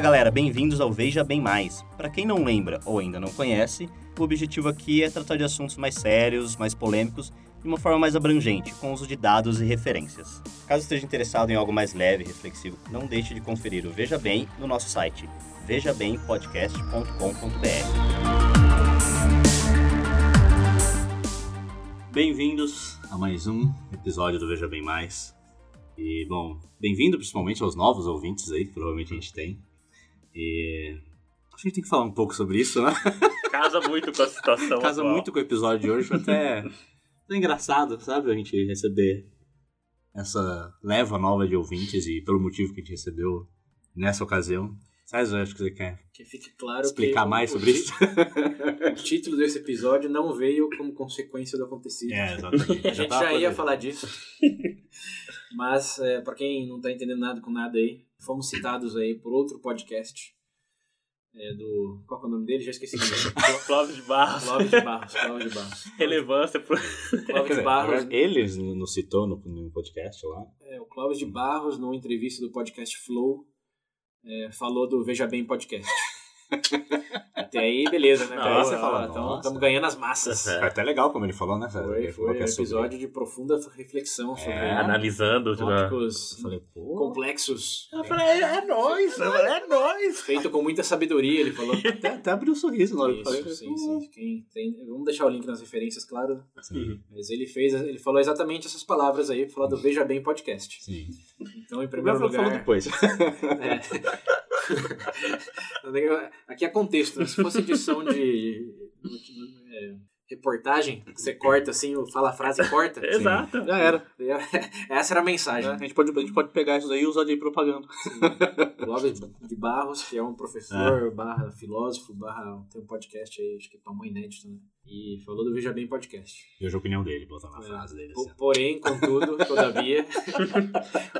Fala galera, bem-vindos ao Veja Bem Mais. Para quem não lembra ou ainda não conhece, o objetivo aqui é tratar de assuntos mais sérios, mais polêmicos, de uma forma mais abrangente, com uso de dados e referências. Caso esteja interessado em algo mais leve e reflexivo, não deixe de conferir o Veja Bem no nosso site, vejabempodcast.com.br. Bem-vindos a mais um episódio do Veja Bem Mais. E, bom, bem-vindo principalmente aos novos ouvintes aí, que provavelmente a gente tem. E a gente tem que falar um pouco sobre isso, né? Casa muito com a situação. Casa atual. muito com o episódio de hoje, foi até, até engraçado, sabe? A gente receber essa leva nova de ouvintes e pelo motivo que a gente recebeu nessa ocasião. Sabe, acho que você quer Que fique claro explicar que mais sobre isso? O título desse episódio não veio como consequência do acontecido. É, exatamente. A gente já ia falar disso. Mas, é, para quem não tá entendendo nada com nada aí, fomos citados aí por outro podcast. É, do. Qual que é o nome dele? Já esqueci. o nome. Clóvis de Barros. Clóvis de Barros. Clóvis de Barros. Relevância pro... Clóvis de Barros. Ele nos citou no, no podcast lá. É, o Clóvis de Barros, numa entrevista do podcast Flow, é, falou do Veja Bem Podcast. Até aí, beleza, né? Não, Até aí você fala, Então, estamos ganhando as massas. É. Foi até legal como ele falou, né? Foi, Ele falou foi que um é sobre- episódio de profunda reflexão sobre É, Analisando. tipo, tópicos Eu falei, pô. complexos. Eu falei, é, é nóis, eu falei, é nóis. Feito com muita sabedoria, ele falou. Até, até abriu um sorriso na hora que eu falei. Isso, sim, sim. Quem tem, vamos deixar o link nas referências, claro. Sim, Mas ele fez, ele falou exatamente essas palavras aí, falar do Veja Bem Podcast. sim. Então, em Primeiro primeiro falou lugar, depois. É. Aqui é contexto, né? Se fosse edição de é, reportagem, você corta assim, fala a frase e corta. Exato. Já era. Essa era a mensagem. A gente, pode, a gente pode pegar isso daí e usar de propaganda. Clóvis de Barros, que é um professor, barra filósofo, barra tem um podcast aí, acho que é Pamão Inédito, né? E falou do Veja Bem Podcast. Hoje a opinião dele, botar na É. frase dele assim. Porém, contudo, todavia,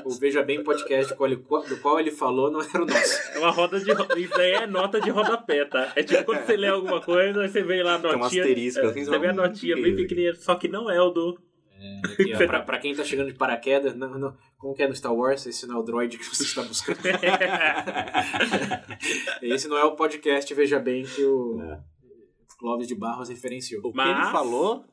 o Veja Bem Podcast do qual, ele, falou não era o nosso. É uma roda de... Isso aí é nota de rodapé, tá? É tipo quando você lê alguma coisa, você vê lá a Tem um notinha... asterisco, é, assim, você vê a notinha bem é pequenininha, só que não é o do... Aqui, ó, pra, pra quem tá chegando de paraquedas, não, não, como que é no Star Wars? Esse não é o droid que você está buscando. Esse não é o podcast, veja bem, que o É. Clóvis de Barros referenciou. O que Mas- ele falou.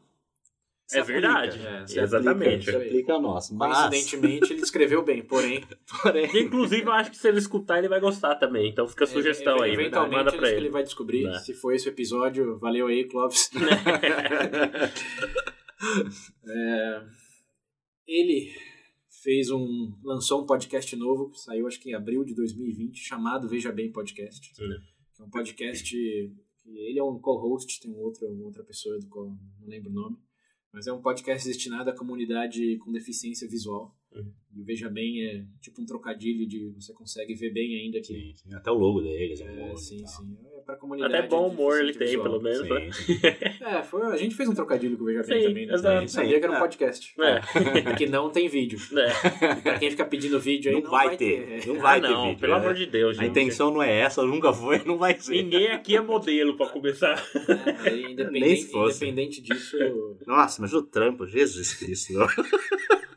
se É aplica. verdade. É, Exatamente. Se aplica a nós. Mas, Coincidentemente, ele escreveu bem, porém, porém, Que, Inclusive, eu acho que se ele escutar, ele vai gostar também. Então fica a sugestão aí. eventualmente Manda acho pra que ele. ele vai descobrir. Né. Se foi esse o episódio, valeu aí, Clóvis. É, ele fez um lançou um podcast novo que saiu acho que em abril de 2020 chamado Veja Bem Podcast Sim. que é um podcast que ele é um co-host tem um outro uma outra pessoa do qual não lembro o nome mas é um podcast destinado à comunidade com deficiência visual Uhum. e o Veja Bem é tipo um trocadilho de você consegue ver bem ainda que Sim, sim, até o logo deles. é, é, sim sim é para comunidade Até bom humor ele tem, pelo menos. né? Sim, sim. é foi a gente fez um trocadilho com o Veja Bem também né? exato. a gente sabia que era um É. podcast É. que não tem vídeo. É. Pra quem fica pedindo vídeo aí, Não, não, vai, ter. Não vai ah, ter não, vídeo. pelo né? amor de Deus, A gente. intenção não é essa, nunca foi, não vai ser. Ninguém aqui é modelo pra começar. É, aí, Nem independente, se fosse. independente disso, Nossa, mas o trampo, Jesus Cristo.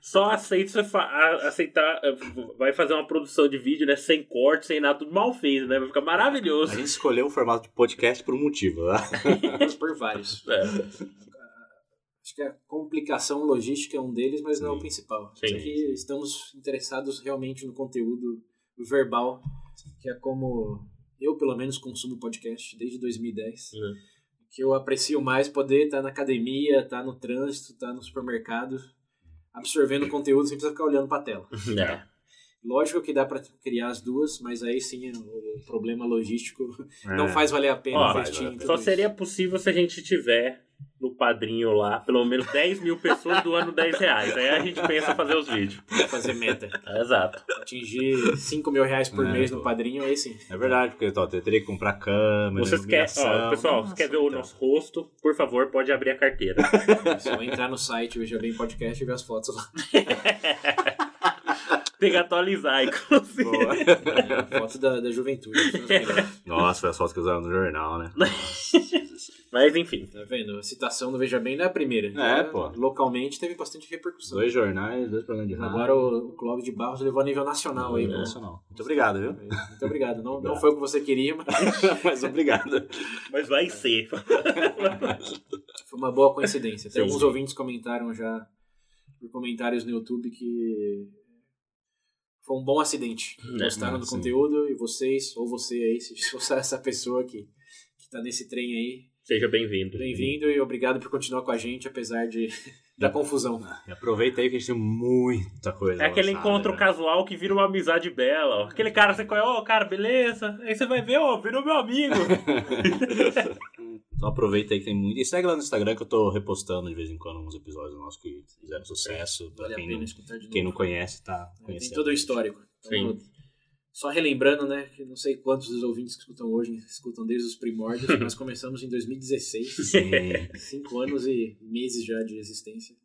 Só aceita a- aceitar, eh, vai fazer uma produção de vídeo, né? Sem corte, sem nada, tudo mal feito, né? Vai ficar A maravilhoso. gente escolheu o formato de podcast por um motivo, né? por vários. É. Acho que a complicação logística é um deles, mas não é o Sim. principal. Sim. Aqui estamos interessados realmente no conteúdo verbal, que é como eu, pelo menos, consumo podcast desde 2010. Uhum. Que eu aprecio mais poder estar na academia, estar no trânsito, estar no supermercado, absorvendo conteúdo sem precisar ficar olhando para a tela. É. Lógico que dá para criar as duas, mas aí sim o problema logístico É. não faz valer a pena Ó, investir Só isso. seria possível se a gente tiver no padrinho lá, pelo menos 10 mil pessoas doando 10 reais. Aí a gente pensa em fazer os vídeos. fazer meta. É, exato. Atingir 5 mil reais por É, mês pô. no padrinho, aí sim. É verdade, porque ó, eu teria que comprar câmera, Vocês querem, iluminação. ó, pessoal, Nossa, você quer ver o então. nosso rosto? Por favor, pode abrir a carteira. É só entrar no site Veja Bem Podcast e ver as fotos lá. Tem que atualizar, inclusive. Boa. É, foto da, da juventude. as melhores. Nossa, foi as fotos que usaram no jornal, né? Mas enfim. Tá vendo? A citação do Veja Bem não é a primeira. É, Já pô. Localmente teve bastante repercussão. Dois jornais, dois programas de rádio. Agora o, o Clóvis de Barros levou a nível nacional aí. pô. Nacional. Muito obrigado, viu? Muito obrigado. Não, não foi o que você queria, mas Mas obrigado. Mas vai ser. foi uma boa coincidência. Sim, alguns ouvintes comentaram já por comentários no YouTube que foi um bom acidente. É, Gostaram do sim. conteúdo e vocês, ou você aí, se você é essa pessoa que, que tá nesse trem aí, Seja bem-vindo. bem-vindo e obrigado por continuar com a gente, apesar de, da confusão. E aproveita aí que a gente tem muita coisa É aquele lançada, encontro né? casual que vira uma amizade bela. ó. Aquele cara, você conhece, ô, cara, beleza? Aí você vai ver, ó, virou meu amigo. Então aproveita aí que tem muito. E segue lá no Instagram que eu tô repostando de vez em quando uns episódios nossos que fizeram sucesso. Pra Vale a quem, pena não, escutar de novo. quem não conhece, tá Tem conhecendo. todo o histórico. Então, Só relembrando, né, que não sei quantos dos ouvintes que escutam hoje escutam desde os primórdios, nós começamos em 2016, Sim. cinco anos e meses já de existência.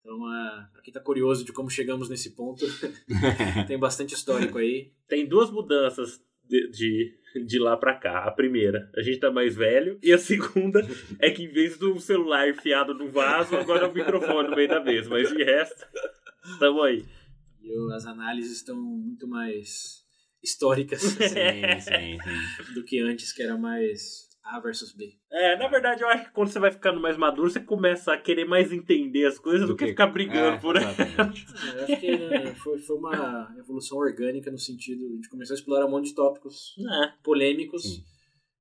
Então, pra quem tá curioso de como chegamos nesse ponto, tem bastante histórico aí. Tem duas mudanças de, de, de lá pra cá. A primeira, a gente tá mais velho. E a segunda é que em vez do celular enfiado no vaso, agora é o microfone no meio da mesa. Mas de resto, tamo aí. E eu- as análises estão muito mais históricas Sim, sim, sim. do que antes, que era mais A versus B. É, na verdade, eu acho que quando você vai ficando mais maduro, você começa a querer mais entender as coisas do, Do que, que- ficar brigando É, por aí. exatamente. Eu acho que né, foi, foi uma evolução orgânica no sentido de começar a explorar um monte de tópicos É, polêmicos Sim.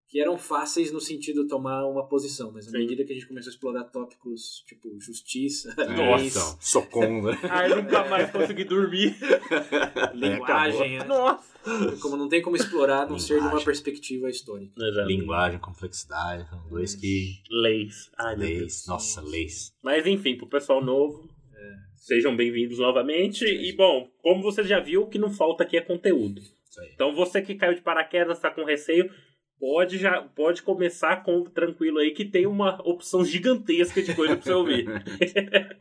que eram fáceis no sentido de tomar uma posição, mas à Sim. medida que a gente começou a explorar tópicos tipo justiça, É, leis, então, sou contra. Aí nunca mais consegui dormir. linguagem, né? Nossa! Como não tem como explorar a não ser de uma perspectiva histórica. Linguagem, complexidade, são dois que. Leis. Ai. Leis, nossa, leis. Mas enfim, pro pessoal novo, É. sejam bem-vindos novamente. E bom, como você já viu, o que não falta aqui é conteúdo. Isso aí. Então você que caiu de paraquedas, tá com receio, pode já pode começar com tranquilo aí que tem uma opção gigantesca de coisa pra você ouvir.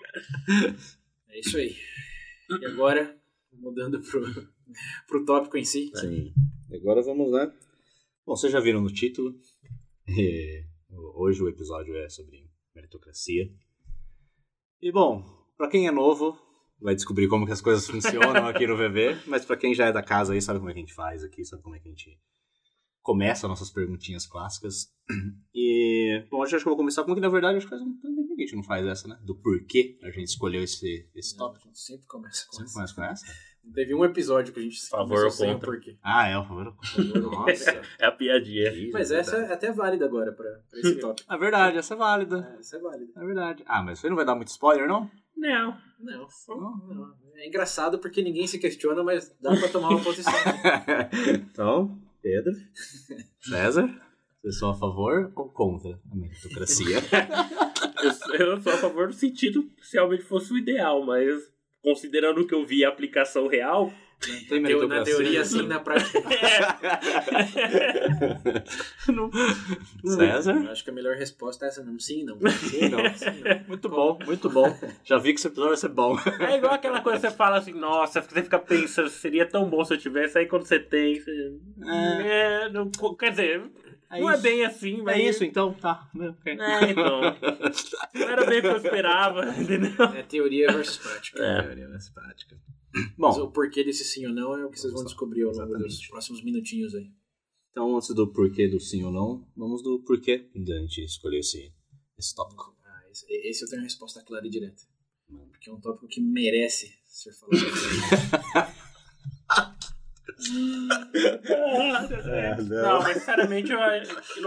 É isso aí. E agora, mudando pro, pro tópico em si, Sim. Agora vamos lá. Bom, vocês já viram no título. É, Hoje o episódio é sobre meritocracia. E bom, pra quem é novo, vai descobrir como que as coisas funcionam aqui no VV, mas pra quem já é da casa aí, sabe como é que a gente faz aqui, sabe como é que a gente começa nossas perguntinhas clássicas. E, bom, hoje acho que eu vou começar com que, na verdade, acho que faz um tempo que a gente não faz essa, né? Do porquê a gente escolheu esse, esse tópico. sempre começa com Você essa. começa com essa? Teve um episódio que a gente Favor ou sem o contra? porquê. Ah, é, por favor. Nossa. É a piadinha. Mas essa é até válida agora pra, pra esse tópico. É verdade, essa é válida. É, essa é válida. É verdade. Ah, mas você não vai dar muito spoiler, não? Não. Não, Não? não. É engraçado porque ninguém se questiona, mas dá pra tomar uma posição. então, Pedro, César, vocês são a favor ou contra a meritocracia? Eu, eu sou a favor no sentido que se realmente fosse o ideal, mas considerando que eu vi a aplicação real, Tem na teoria sim, na prática. não, César? Eu acho que a melhor resposta é essa mesmo. Sim, não. Sim, não. Sim, não. Muito bom, muito bom. Já vi que esse episódio vai ser bom. É igual aquela coisa que você fala assim, nossa, você fica pensando, seria tão bom se eu tivesse, aí quando você tem, você... É, não- quer dizer, É não é isso. bem assim, mas... É isso, então? Tá. É, então. Não era bem o que eu esperava, entendeu? É teoria versus prática. É. Teoria mais prática. Mas Bom, o porquê desse sim ou não é o que vocês vão descobrir ao longo dos próximos minutinhos aí. então antes do porquê do sim ou não, vamos do porquê da gente escolher esse, esse tópico. Ah, esse, esse eu tenho uma resposta clara e direta. Porque é um tópico que merece ser falado. Não, mas sinceramente eu,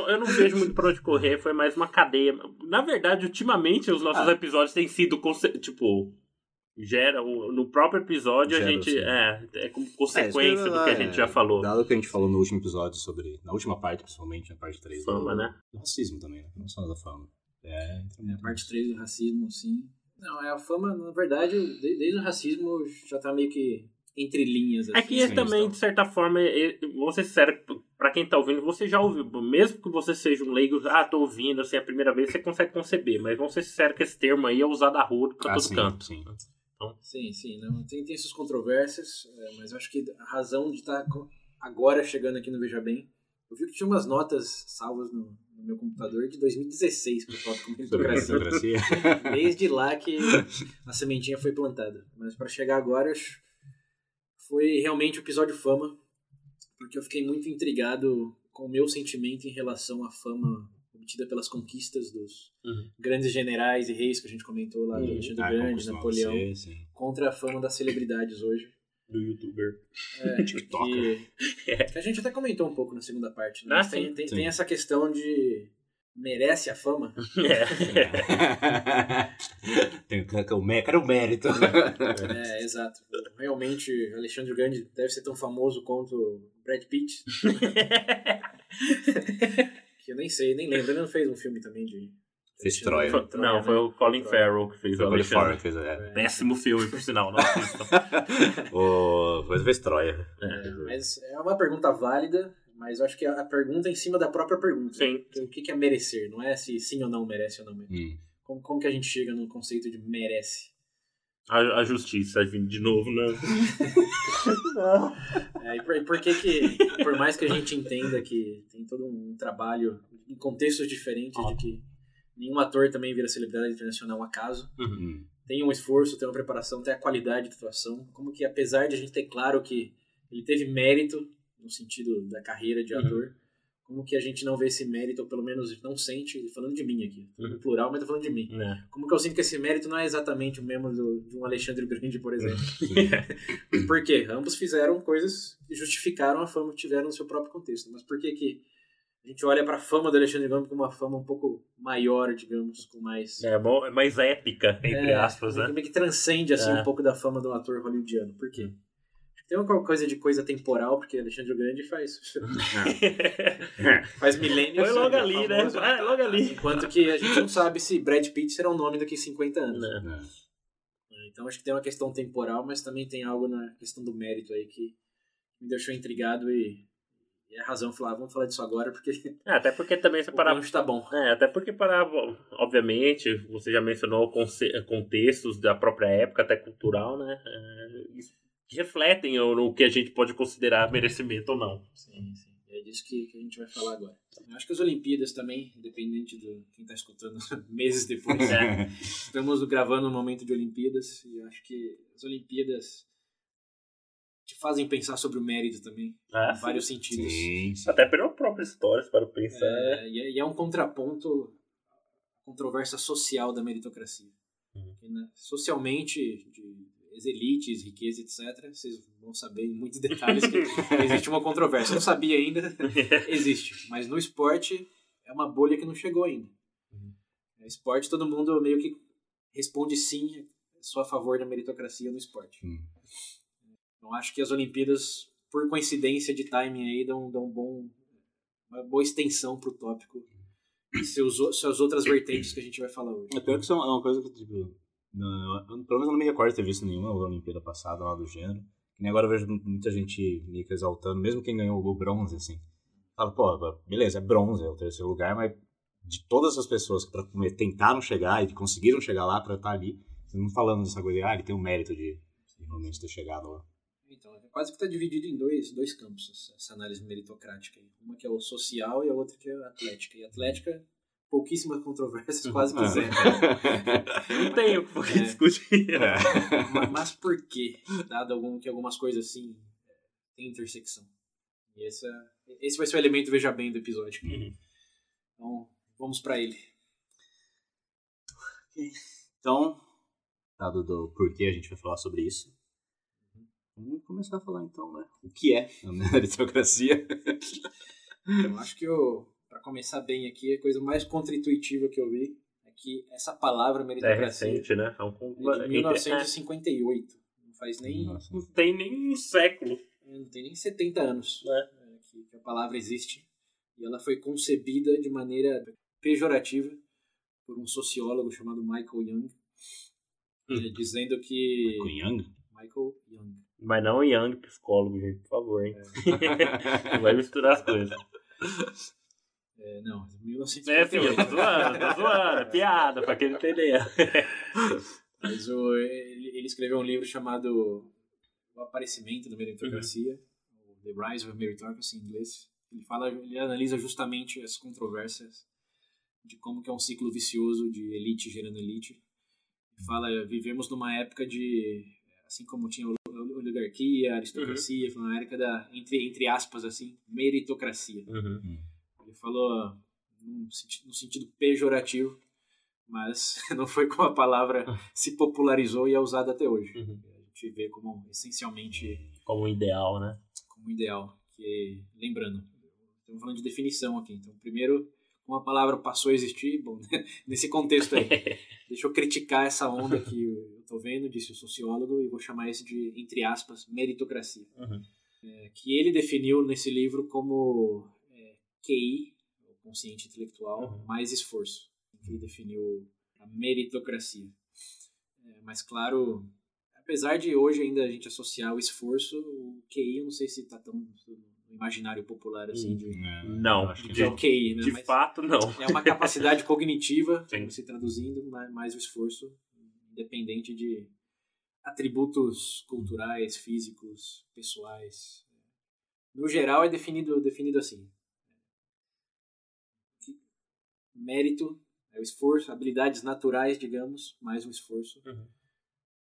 eu não- vejo muito pra onde correr, foi mais uma cadeia. Na verdade, ultimamente os nossos Ah. episódios têm sido, tipo, gera, o- no próprio episódio a Gera, gente, sim. é, é como É, consequência eu do que a gente falar, já falou. Dado que a gente falou no último episódio sobre. Na última parte, principalmente, na parte 3. Fama, do, né? Do racismo também, né? Não só da fama. É, É a parte 3 do racismo, sim. Não, é a fama, na verdade, de- desde o racismo já tá meio que entre linhas. É assim, que esse sim, também, então. de certa forma, é- é- vou ser sincero, pra quem tá ouvindo, você já ouviu. Mesmo que você seja um leigo, ah, tô ouvindo, assim, a primeira vez, você consegue conceber. Mas vamos ser sinceros que esse termo aí é usado a rua pra Ah, todo sim, canto. sim. Sim, sim. Não, tem, tem suas controvérsias, é, mas eu acho que a razão de estar agora chegando aqui no Veja Bem Eu vi que tinha umas notas salvas no, no meu computador de 2016 pro tópico Sobre meritocracia. Desde lá que a sementinha foi plantada. Mas para chegar agora, acho- foi realmente o episódio fama, porque eu fiquei muito intrigado com o meu sentimento em relação à fama obtida pelas conquistas dos Uhum. grandes generais e reis que a gente comentou lá, Uhum. Alexandre Ah, Grande, Napoleão, sim. contra a fama das celebridades hoje. Do youtuber. É, TikToker. que, que a gente até comentou um pouco na segunda parte. Né? Ah, Mas tem, sim, tem, sim. tem essa questão de merece a fama? É. Tem que- o mé- o mérito? É, exato. Realmente, Alexandre Grande deve ser tão famoso quanto o Brad Pitt. que eu nem sei, nem lembro. Ele não fez um filme também de. Fez Troia. Alexandre Não, né? foi o Colin Troia. Farrell que fez o Foi o Colin Farrell Alexandre. que fez, é. Péssimo filme, por sinal, não assistam. O... Fez Troia. É. Mas é uma pergunta válida, mas eu acho que a pergunta é em cima da própria pergunta. Sim. O que que é merecer? Não é se sim ou não merece ou não merece. Hum. Como, como que a gente chega no conceito de merece? A, a justiça vindo de novo, né? É, e por, e por que que, por mais que a gente entenda que tem todo um trabalho em contextos diferentes de que nenhum ator também vira celebridade internacional um acaso, Hum. tem um esforço, tem uma preparação, tem a qualidade de atuação, como que apesar de a gente ter claro que ele teve mérito no sentido da carreira de Uhum. ator, como que a gente não vê esse mérito, ou pelo menos não sente, falando de mim aqui, Uhum. no plural, mas tô falando de mim. É. Como que eu sinto que esse mérito não é exatamente o mesmo do, de um Alexandre Grande, por exemplo? Por quê? Ambos fizeram coisas que justificaram a fama que tiveram no seu próprio contexto. Mas por que que a gente olha para a fama do Alexandre Grande como uma fama um pouco maior, digamos, com mais... É, bom, é mais épica, entre É, aspas, né? que- meio que transcende assim, É. um pouco da fama do ator hollywoodiano. Por quê? Tem uma coisa de coisa temporal, porque Alexandre Grande faz, faz milênios. Foi logo é ali, né? Vai, logo ali. Enquanto que a gente não sabe se Brad Pitt será um nome daqui a 50 anos. Né? É. Então acho que tem uma questão temporal, mas também tem algo na questão do mérito aí que me deixou intrigado e, e é razão falar, vamos falar disso agora porque É, até porque também você o parar gancho tá bom. É, até porque para, obviamente, você já mencionou conce- contextos da própria época, até cultural, né? É, isso que refletem o, o que a gente pode considerar merecimento ou não. Sim, sim. É disso que, que a gente vai falar agora. Eu acho que as Olimpíadas também, independente de quem tá escutando meses depois, É. estamos gravando um momento de Olimpíadas e eu acho que as Olimpíadas te fazem pensar sobre o mérito também, Ah, em vários sentidos. Sim, sim. Até pela própria história, para pensar. É, e, é, e é um contraponto à controvérsia social da meritocracia. Uhum. Né, socialmente, de as elites, riqueza, etc., vocês vão saber em muitos detalhes que existe uma controvérsia. Eu não sabia ainda, existe. Mas no esporte é uma bolha que não chegou ainda. Uhum. No esporte, todo mundo meio que responde sim, sou a favor da meritocracia no esporte. Hum. Eu acho que as Olimpíadas, por coincidência de timing aí, dão, dão um bom, uma boa extensão pro tópico e seus, o- suas outras vertentes que a gente vai falar hoje. É pior que isso é uma é uma coisa que, tipo, não, eu- pelo menos eu não me recordo de ter visto nenhuma Olimpíada passada lá do gênero. Nem agora eu vejo muita gente meio que exaltando, mesmo quem ganhou o bronze, assim. Fala, pô, beleza, é bronze, é o terceiro lugar, mas de todas as pessoas que pra- tentaram chegar e conseguiram chegar lá pra estar ali, vocês não falando dessa coisa de, ah, ele tem o mérito de, de realmente ter chegado lá. Então, é quase que está dividido em dois, dois campos, essa, análise meritocrática. Uma que é o social e a outra que é a atlética. E a atlética, pouquíssimas controvérsias, quase que É. zero. Não tem o que É. discutir. É. Ma- Mas por quê? Dado algum, que algumas coisas assim é, têm intersecção. E esse, é- esse vai ser o elemento veja bem do episódio. Uhum. Então, vamos para ele. Então, dado do porquê a gente vai falar sobre isso, vamos começar a falar então, né? O que é a meritocracia? Eu acho que para começar bem aqui, a coisa mais contra-intuitiva que eu vi é que essa palavra É meritocracia recente, né? É um é de 1958. Não faz nem. Nossa. Não tem nem um século. Não tem nem 70 anos É. é, que, que a palavra existe. E ela foi concebida de maneira pejorativa por um sociólogo chamado Michael Young, Hum. eh, dizendo que. Com Young? Michael Young. Mas não Young, psicólogo, gente, por favor, hein? não vai misturar as coisas. É, não, É, 1958. filho, tô zoando, tô zoando. É piada, pra quem não entender. Mas o, ele, ele escreveu um livro chamado O Aparecimento da Meritocracia, Uhum. The Rise of Meritocracy em inglês. Ele fala, ele analisa justamente as controvérsias de como que é um ciclo vicioso de elite gerando elite. Ele fala, vivemos numa época de assim como tinha oligarquia, aristocracia, uhum. foi uma época da entre entre aspas assim, meritocracia. Uhum. Ele falou no sentido, no sentido pejorativo, mas não foi como a palavra se popularizou e é usada até hoje. Uhum. A gente vê como essencialmente como ideal, né? Como ideal, que lembrando, estamos falando de definição aqui. Então, primeiro, como a palavra passou a existir, bom, nesse contexto aí, deixa eu criticar essa onda que eu estou vendo, disse o sociólogo, e vou chamar isso de, entre aspas, meritocracia. Uhum. É, que ele definiu nesse livro como é, QI, consciente intelectual, uhum. mais esforço. Ele definiu a meritocracia. É, mas, claro, apesar de hoje ainda a gente associar o esforço, o QI eu não sei se está tão no imaginário popular assim. De, é, não, acho que é o QI, né? De mas fato, não. É uma capacidade cognitiva, se traduzindo, mais o esforço, independente de atributos culturais, físicos, pessoais. No geral é definido, definido assim. Mérito é o esforço, habilidades naturais, digamos, mais um esforço. Uhum.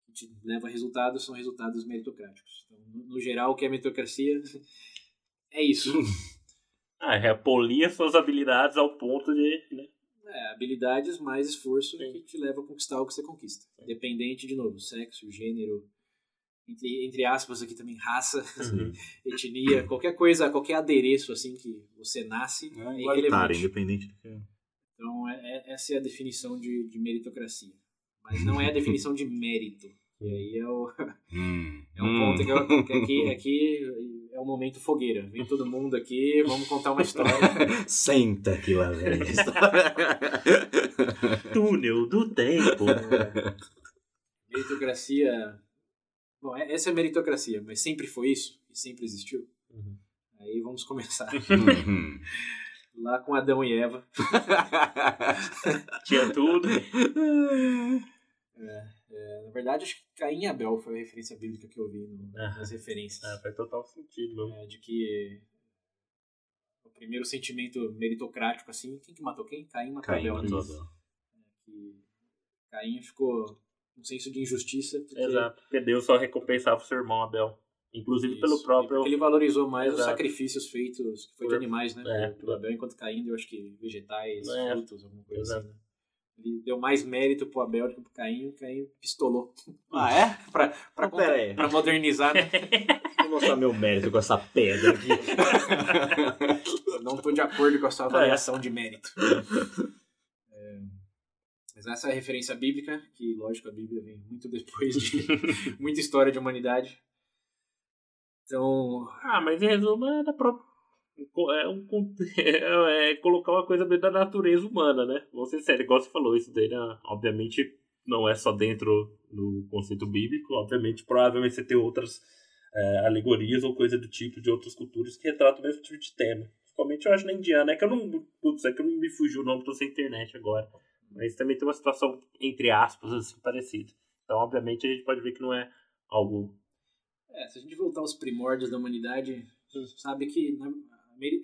Que te leva a resultados, são resultados meritocráticos. Então, no, geral, o que é meritocracia é isso. ah, é polir suas habilidades ao ponto de. Né? É, habilidades mais esforço Sim. que te leva a conquistar o que você conquista. Independente, de novo, sexo, gênero, entre, entre aspas aqui também, raça, uhum. etnia, qualquer coisa, qualquer adereço assim que você nasce. É, é independente do que. Então, é, é, essa é a definição de, de meritocracia. Mas não é a definição de mérito. E aí é o, hum, é um ponto que, eu, que aqui, aqui é o momento fogueira. Vem todo mundo aqui, vamos contar uma história. Senta aqui lá, velho. Túnel do tempo. É, meritocracia. Bom, é, essa é a meritocracia, mas sempre foi isso? E sempre existiu? Uhum. Aí vamos começar. Uhum. Lá com Adão e Eva. Tinha tudo. É, é, na verdade, acho que Caim e Abel foi a referência bíblica que eu vi no, ah, nas referências. É, faz total sentido. É, de que o primeiro sentimento meritocrático, assim, quem que matou quem? Caim matou Caim Abel. matou Abel. Que Caim ficou um senso de injustiça. Porque... Exato, porque Deus só recompensava o seu irmão Abel. Inclusive Isso. pelo próprio. Porque ele valorizou mais Exato. os sacrifícios feitos, que foi Por... de animais, né? É, pelo Abel, enquanto Caim, eu acho que vegetais, é. frutos, alguma coisa Exato. assim. Né? Ele deu mais mérito pro Abel do que pro Caim, o Caim pistolou. Ah, é? pra, pra, Pera aí. pra modernizar, né? Vou mostrar meu mérito com essa pedra aqui. Não tô de acordo com a sua avaliação de mérito. É, mas essa é a referência bíblica, que lógico a Bíblia vem muito depois de muita história de humanidade. Então. Ah, mas em resumo é da própria. É, um, é, é colocar uma coisa dentro da natureza humana, né? Vou ser sério, igual você falou, isso daí, né? obviamente, não é só dentro do conceito bíblico, obviamente, provavelmente você tem outras é, alegorias ou coisa do tipo de outras culturas que retratam o mesmo tipo de tema. Principalmente eu acho na indiana, é que eu não. Putz, é que eu não me fugiu o nome, tô sem internet agora. Mas também tem uma situação, entre aspas, assim, parecida. Então, obviamente, a gente pode ver que não é algo. É, se a gente voltar aos primórdios da humanidade, sabe que.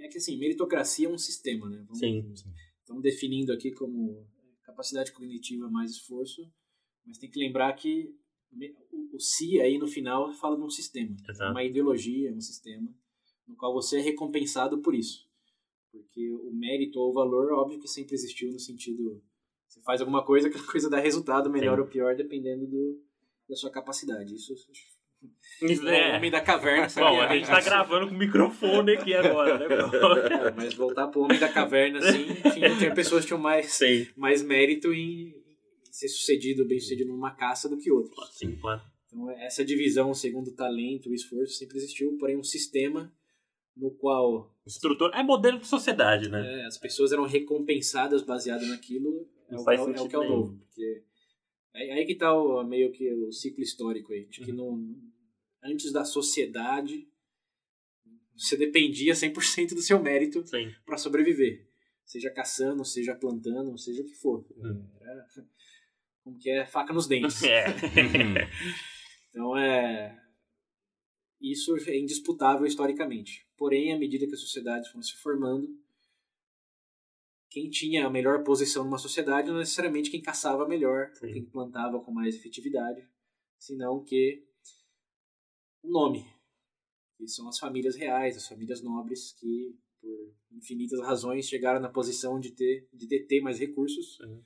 É que assim, meritocracia é um sistema, né? Vamos, Sim. Estamos definindo aqui como capacidade cognitiva mais esforço, mas tem que lembrar que o, si aí no final fala de um sistema. Exato. Uma ideologia, um sistema, no qual você é recompensado por isso. Porque o mérito ou o valor, óbvio que sempre existiu no sentido. Você faz alguma coisa, aquela coisa dá resultado melhor Sim. ou pior, dependendo do, da sua capacidade. Isso Isso o é. homem da caverna? Bom, a gente tá gravando com o microfone aqui agora, né? É, mas voltar pro homem da caverna, assim, tinha, tinha pessoas que tinham mais, Sim. mais mérito em ser sucedido, bem sucedido numa caça do que outros. Sim, claro. Então, essa divisão segundo o talento, o esforço, sempre existiu, porém um sistema no qual Estrutura. É modelo de sociedade, né? é, as pessoas eram recompensadas baseado naquilo, é, Não faz é é o que é o nenhum. novo. Porque é aí que tá o, meio que o ciclo histórico aí, de Uhum. que não, antes da sociedade você dependia 100% do seu mérito para sobreviver. Seja caçando, seja plantando, seja o que for. Hum. Era, como que é, faca nos dentes. É. Então é. Isso é indisputável historicamente. Porém, à medida que as sociedades foram se formando, quem tinha a melhor posição numa sociedade não necessariamente quem caçava melhor, Sim. quem plantava com mais efetividade, senão que o nome, que são as famílias reais, as famílias nobres que por infinitas razões chegaram na posição de ter de deter mais recursos Uhum.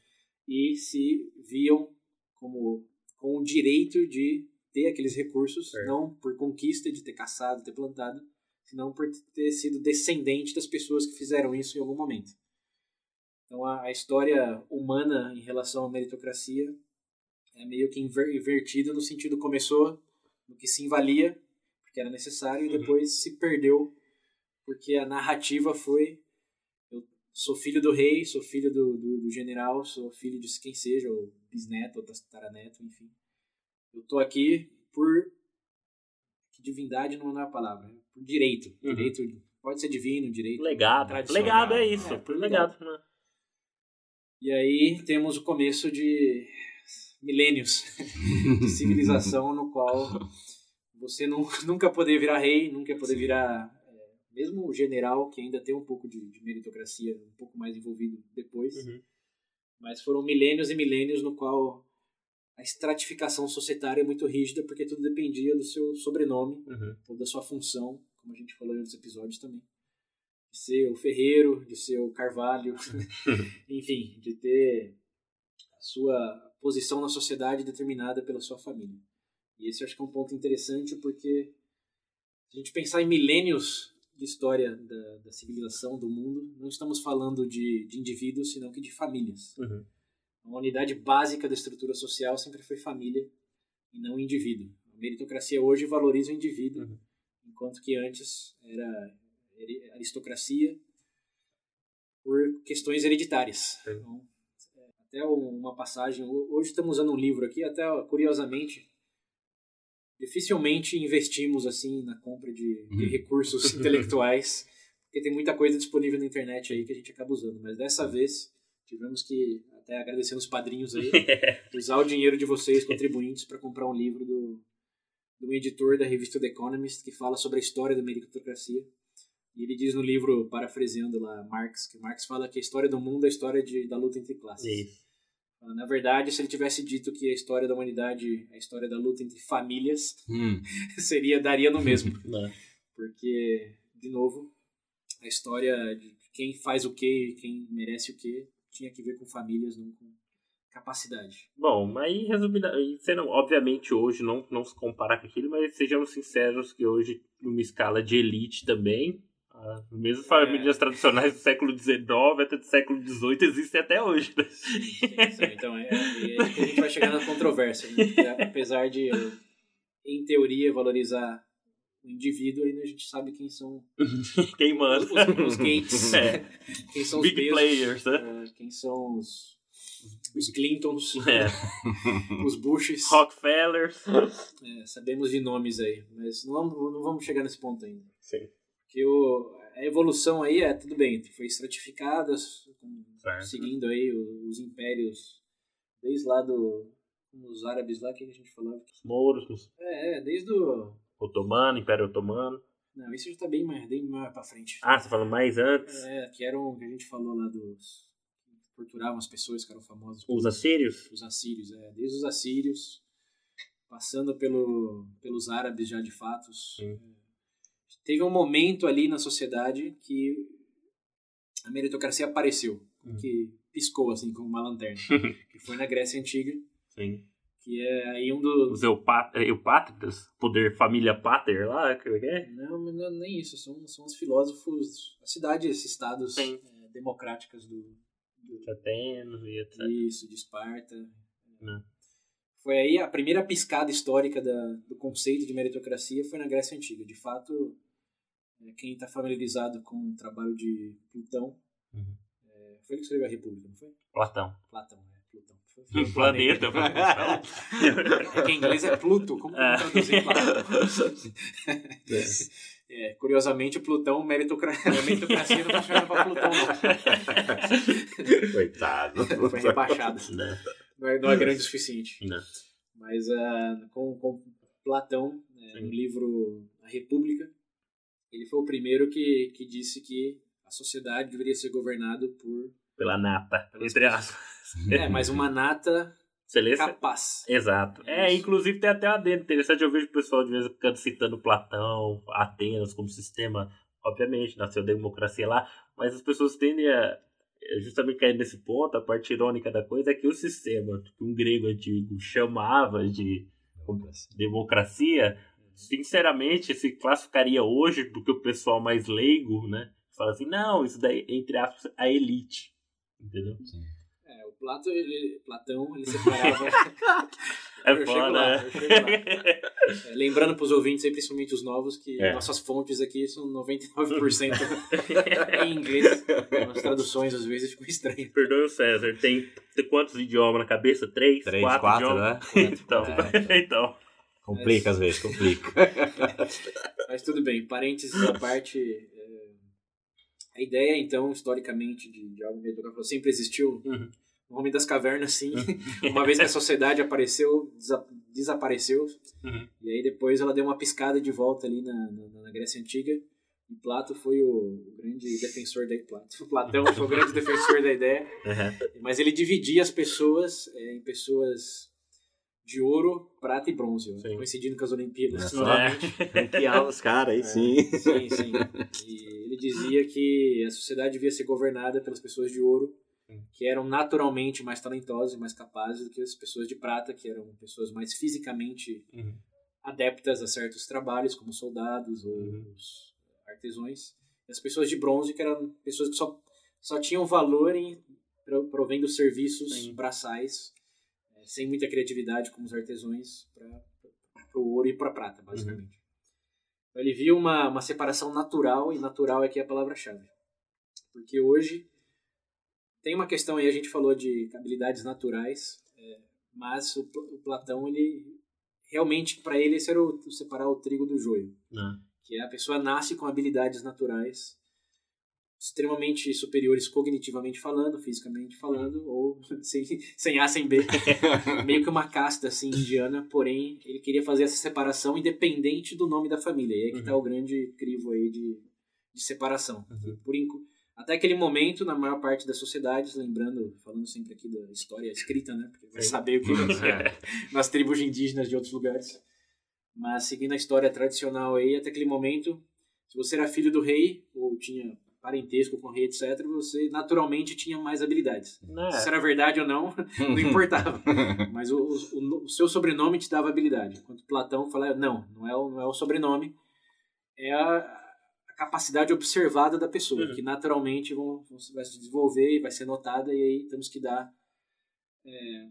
e se viam como com o direito de ter aqueles recursos, não por conquista de ter caçado, ter plantado, senão por ter sido descendente das pessoas que fizeram isso em algum momento. Então a, a história humana em relação à meritocracia é meio que inver, invertida no sentido começou no que se invalia, porque era necessário, e Uhum. depois se perdeu porque a narrativa foi eu sou filho do rei, sou filho do, do, do general, sou filho de quem seja, ou bisneto, ou tataraneto, enfim. Eu tô aqui por que divindade não é a palavra, é por direito. Uhum. Direito pode ser divino, direito Legado. Legado é isso. É, por legado. né? E aí temos o começo de milênios de civilização no qual você nu- nunca poder virar rei, nunca poder virar é, mesmo o general que ainda tem um pouco de, de meritocracia um pouco mais envolvido depois, Uhum. mas foram milênios e milênios no qual a estratificação societária é muito rígida porque tudo dependia do seu sobrenome Uhum. ou da sua função, como a gente falou em outros episódios também. De ser o ferreiro, de ser o carvalho, enfim, de ter a sua posição na sociedade determinada pela sua família. E esse acho que é um ponto interessante porque se a gente pensar em milênios de história da, da civilização, do mundo, não estamos falando de, de indivíduos, senão que de famílias. Uhum. Uma unidade básica da estrutura social sempre foi família e não indivíduo. A meritocracia hoje valoriza o indivíduo, Uhum. enquanto que antes era aristocracia por questões hereditárias. Sim. Então, até uma passagem, ho- hoje estamos usando um livro aqui, até curiosamente, dificilmente investimos assim na compra de, de Uhum. recursos intelectuais, porque tem muita coisa disponível na internet aí que a gente acaba usando, mas dessa vez tivemos que até agradecendo os padrinhos aí, usar o dinheiro de vocês, contribuintes, para comprar um livro do, do editor da revista The Economist, que fala sobre a história da meritocracia. E ele diz no livro, parafraseando lá Marx, que Marx fala que a história do mundo é a história de, da luta entre classes. Isso. Na verdade, se ele tivesse dito que a história da humanidade é a história da luta entre famílias, Hum. seria daria no mesmo. Porque, de novo, a história de quem faz o que e quem merece o que tinha que ver com famílias, não com capacidade. Bom, mas não, obviamente hoje não, não se compara com aquilo, mas sejamos sinceros que hoje, numa escala de elite também, as mesmas famílias tradicionais do século XIX até do século XVIII existem até hoje, né? Sim, então, é, é aí que a gente vai chegar na controvérsia. Né? Porque, apesar de, em teoria, valorizar o indivíduo, ainda a gente sabe quem são Quem manda? os, os gates, É. quem são os Big players, né? é, quem são os, os Clintons, É. os Bushes. Rockefellers. É, sabemos de nomes aí, mas não não vamos chegar nesse ponto ainda. Sim. Porque o, a evolução aí é tudo bem, foi estratificada, seguindo aí os impérios, desde lá do. Os árabes lá, que a gente falava? Mouros, É, é, desde o. Otomano, Império Otomano. Não, isso já tá bem mais, bem mais pra frente. Ah, você falando mais antes? É, que eram o que a gente falou lá dos. que torturavam as pessoas que eram famosas. Os assírios? Os assírios, é. Desde os assírios, passando pelo, pelos árabes já de fatos. Sim. É, Teve um momento ali na sociedade que a meritocracia apareceu, Hum. que piscou assim como uma lanterna, que foi na Grécia Antiga, Sim. que é aí um dos... Os Eupá- Eupátridas? Poder família Pater lá? Que que é? Não, não, nem isso, são, são os filósofos, as cidades, estados é, democráticas do, do, De Atenas e etc. Isso, de Esparta. Né. Foi aí a primeira piscada histórica da, do conceito de meritocracia foi na Grécia Antiga. De fato, é, quem está familiarizado com o trabalho de Plutão, Uhum. é, foi ele que escreveu a República, não foi? Platão. Platão, é, Plutão. Foi- foi o planeta. É que em inglês é Pluto, como É. traduzir Platão? É, curiosamente, o Plutão, meritocracia, meritocracia não está chegando para Plutão, não. Coitado. Foi rebaixado. Né? não é, não é grande o suficiente. Não. Mas ah, com, com Platão, né, Sim. no livro A República, ele foi o primeiro que, que disse que a sociedade deveria ser governada por. Pela nata, entre aspas. É, mas uma nata Celeste? capaz. Exato. É, Isso. inclusive tem até uma dentro interessante. Eu vejo o pessoal de vez em quando citando Platão, Atenas como sistema. Obviamente, nasceu democracia lá, mas as pessoas tendem a é, justamente cair nesse ponto. A parte irônica da coisa é que o sistema que um grego antigo chamava de democracia, sinceramente, se classificaria hoje porque o pessoal mais leigo, né? Fala assim, não, isso daí, entre aspas, a elite. Entendeu? É, o Plato, ele, Platão, ele separava. É Eu chego foda, lá, né? eu chego lá. É, lembrando para os ouvintes, aí, principalmente os novos, que É. nossas fontes aqui são 99% em inglês. As traduções às vezes ficam estranhas. Perdoe o César, tem, tem quantos idiomas na cabeça? Três? Três, quatro, quatro, idiomas? né? Então, É. então. Complica às vezes, complica. Mas tudo bem, parênteses à parte. é, a ideia, então, historicamente, de, de algo meio do sempre existiu. Uhum. O Homem das Cavernas, sim. Uma vez que a sociedade apareceu, desa- desapareceu. Uhum. E aí depois ela deu uma piscada de volta ali na, na, na Grécia Antiga. E Plato foi o, o grande defensor da Plato. Platão foi o grande defensor da ideia. Uhum. Mas ele dividia as pessoas é, em pessoas de ouro, prata e bronze, Sim. coincidindo com as Olimpíadas. Novamente. Ranquear os caras aí, É, sim. Sim, sim. E ele dizia que a sociedade devia ser governada pelas pessoas de ouro, que eram naturalmente mais talentosas e mais capazes do que as pessoas de prata, que eram pessoas mais fisicamente Uhum. adeptas a certos trabalhos, como soldados ou Uhum. os artesãos. E as pessoas de bronze, que eram pessoas que só, só tinham valor em pro- provendo serviços Sim. braçais, sem muita criatividade, como os artesãos, para o ouro e para a prata, basicamente. Então, ele viu uma, uma separação natural, e natural aqui é a palavra-chave. Porque hoje tem uma questão aí, a gente falou de habilidades naturais, é, mas o, o Platão, ele realmente, para ele, esse era o, separar o trigo do joio. Né? Que é a pessoa nasce com habilidades naturais extremamente superiores cognitivamente falando, fisicamente falando, ou sem, sem A, sem B. Meio que uma casta assim, indiana, porém, ele queria fazer essa separação independente do nome da família. E aí que tá o grande crivo aí de, de separação. Uhum. Por Até aquele momento, na maior parte das sociedades, lembrando, falando sempre aqui da história escrita, né? Porque vai saber o que É. nas tribos indígenas de outros lugares. Mas seguindo a história tradicional aí, até aquele momento, se você era filho do rei, ou tinha parentesco com o rei, etc., você naturalmente tinha mais habilidades. Né? Se era verdade ou não, não importava. Mas o, o, o seu sobrenome te dava habilidade. Enquanto Platão fala, não, não é o, não é o sobrenome, é a, a capacidade observada da pessoa, Uhum. que naturalmente vão, vão vai se desenvolver e vai ser notada, e aí temos que dar é,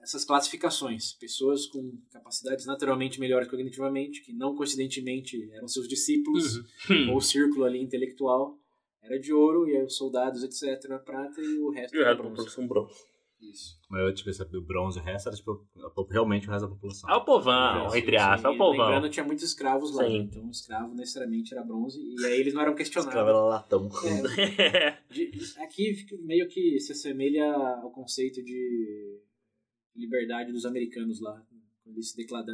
essas classificações. Pessoas com capacidades naturalmente melhores cognitivamente, que não coincidentemente eram seus discípulos, Uhum. ou o círculo ali intelectual era de ouro, e aí os soldados, etc., prata, e o resto E era bronze. população bronze. Isso. Mas eu, tipo, esse o bronze, o resto era, tipo, realmente o resto da população. É o povão, Sim, entre aspas, é o povão. Lembrando, tinha muitos escravos lá, Sim. então o escravo necessariamente era bronze, e aí eles não eram Escravo questionados. era latão. É, de- aqui meio que se assemelha ao conceito de liberdade dos americanos lá, quando eles declaram.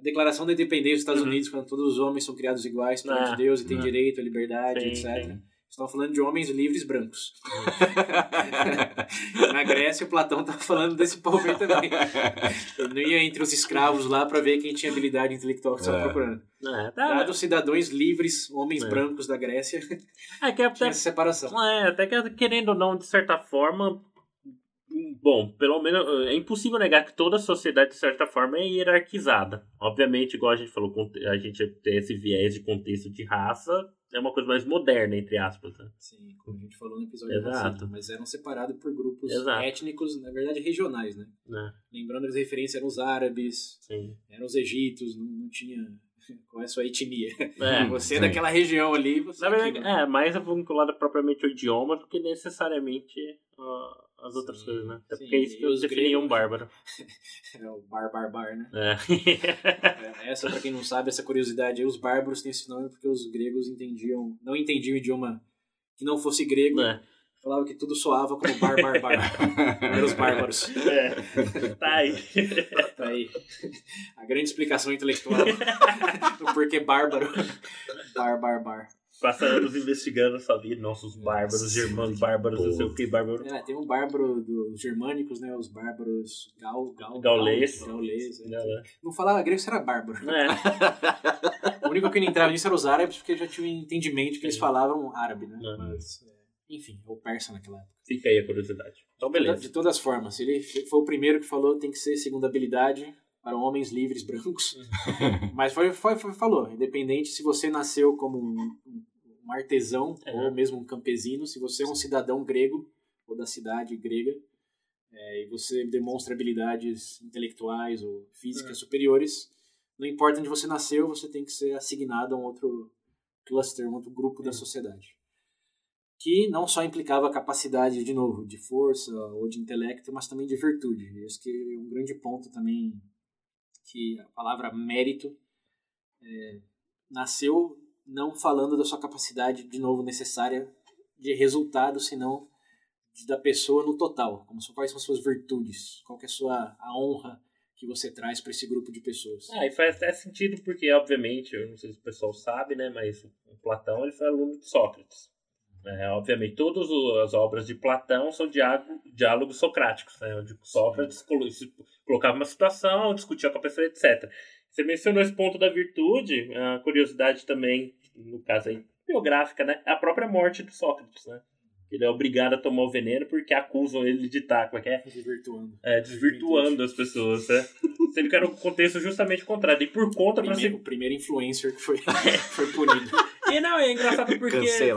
A Declaração da Independência dos Estados Uhum. Unidos, quando todos os homens são criados iguais perante Ah, Deus e têm ah. direito à liberdade, Sim, etc. sim. Estão falando de homens livres brancos. Na Grécia, o Platão estava falando desse povo aí também. Ele não ia entre os escravos lá para ver quem tinha habilidade intelectual que estava É. procurando. É, tá, Dados cidadãos livres, homens É. brancos da Grécia, é que até, tinha essa separação. é, até que querendo ou não, de certa forma, bom, pelo menos é impossível negar que toda sociedade, de certa forma, é hierarquizada. Obviamente, igual a gente falou, a gente tem esse viés de contexto de raça, é uma coisa mais moderna, entre aspas. Né? Sim, como a gente falou no episódio Exato. passado, mas eram separados por grupos Exato. étnicos, na verdade regionais, né? né? Lembrando que as referências eram os árabes, Sim. eram os egípcios, não, não tinha qual é a sua etnia. É, você é daquela região ali, você Na é verdade, aquilo. é, mais é vinculada propriamente ao idioma do que necessariamente ah, as outras Sim, coisas, né? Até sim. porque é isso que E os definia um bárbaro. É o bar, bar, bar, né? É. É, Essa, pra quem não sabe, essa curiosidade aí, os bárbaros têm esse nome porque os gregos entendiam, não entendiam o idioma que não fosse grego, É. falavam que tudo soava como bar, bar, bar. Eram os bárbaros. É. Tá aí. Tá aí. A grande explicação intelectual do porquê bárbaro. Bar, bar, bar. Passa anos investigando, sabia? Nossos bárbaros, germanos bárbaros, não sei o que, bárbaro. É, tem um bárbaro dos germânicos, né? Os bárbaros gal, gal, Gaulês. gaulês é. Né? Não falava grego, você era bárbaro. É. O único que não entrava nisso era os árabes, porque já tinha um entendimento que eles falavam árabe, né? Uhum. Mas, é, enfim, ou persa naquela época. Fica aí a curiosidade. Então, De beleza. todas as formas, ele foi o primeiro que falou tem que ser segunda habilidade para homens livres brancos. Mas foi, foi, foi- falou, independente se você nasceu como um, um- um artesão É. ou mesmo um campesino, se você é um cidadão grego ou da cidade grega é, e você demonstra habilidades intelectuais ou físicas superiores, não importa onde você nasceu, você tem que ser assignado a um outro cluster, um outro grupo da sociedade. Que não só implicava capacidade, de novo, de força ou de intelecto, mas também de virtude. Esse que é um grande ponto também que a palavra mérito é, nasceu não falando da sua capacidade, de novo, necessária de resultado, senão de- da pessoa no total. Como são- quais são as suas virtudes, qual que é a sua a honra que você traz para esse grupo de pessoas. Ah, e faz até sentido porque, obviamente, eu não sei se o pessoal sabe, né, mas o Platão ele foi aluno de Sócrates. É, obviamente, todas as obras de Platão são diálogo- diálogos socráticos, né, onde Sócrates se colocava uma situação, discutia com a pessoa, etc. Você mencionou esse ponto da virtude, a curiosidade também, no caso aí, biográfica, né, a própria morte de Sócrates, né? Ele é obrigado a tomar o veneno porque acusam ele de estar, como é que é? Desvirtuando. É, desvirtuando as pessoas, né? Sendo que era um contexto justamente o contrário. E por conta pra Primeiro, ser. o primeiro influencer que foi, foi punido. E não, é engraçado porque. Vê-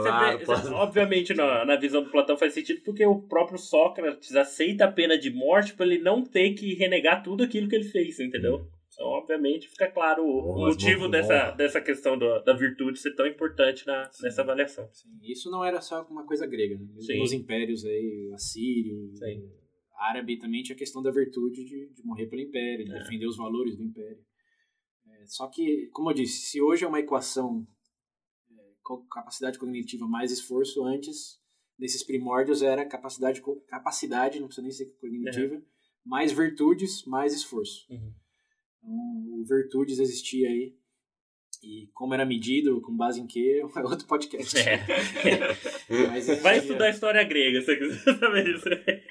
obviamente, na, na visão do Platão faz sentido porque o próprio Sócrates aceita a pena de morte pra ele não ter que renegar tudo aquilo que ele fez, entendeu? Então, obviamente, fica claro o, motivo dessa, dessa questão do- da virtude ser tão importante na, nessa avaliação. Sim, isso não era só uma coisa grega. Né? Mesmo Sim. Nos impérios aí, assírio, Sim. árabe, também tinha a questão da virtude de, de morrer pelo império, de É. defender os valores do império. É, só que, como eu disse, se hoje é uma equação é, capacidade cognitiva mais esforço, antes, nesses primórdios, era capacidade, capacidade não precisa nem ser cognitiva, mais virtudes, mais esforço. Uhum. Então, o Virtudes existia aí. E como era medido, com base em quê, é outro podcast. É. Mas Vai existia- estudar história grega, se você quiser saber isso.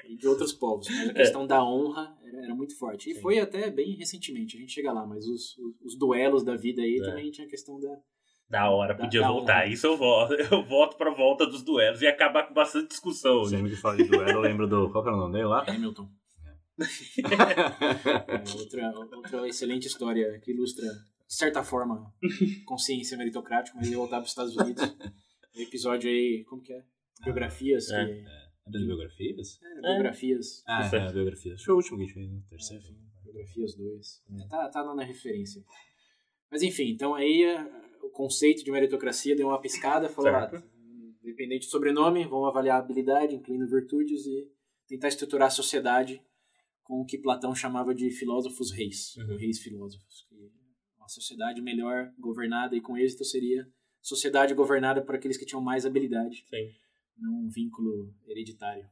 E de outros povos. Mas a questão da honra era, era muito forte. E É. Sim. foi até bem recentemente, a gente chega lá, mas os, os, os duelos da vida aí É. também tinha a questão da. Da hora, Da- podia da voltar. honra. Isso eu voto. Eu voto pra volta dos duelos e acabar com bastante discussão. Sempre que fala de duelo, eu lembro do. Qual que era o nome dele lá? Hamilton. É, outra, outra excelente história que ilustra, de certa forma, consciência meritocrática, mas ia voltar para os Estados Unidos. Um episódio aí, como que é? Biografias. É. que- É das biografias? é, biografias. Ah, Isso é, é. biografias. Acho que foi o último que a gente fez, né? Terceiro. Biografias 2. Tá, tá lá na referência. Mas enfim, então aí o conceito de meritocracia deu uma piscada, falou, ah, independente do sobrenome, vamos avaliar a habilidade, incluindo virtudes e tentar estruturar a sociedade com o que Platão chamava de filósofos reis, Uhum. reis filósofos. Uma sociedade melhor governada e com êxito seria sociedade governada por aqueles que tinham mais habilidade, Sim. não um vínculo hereditário.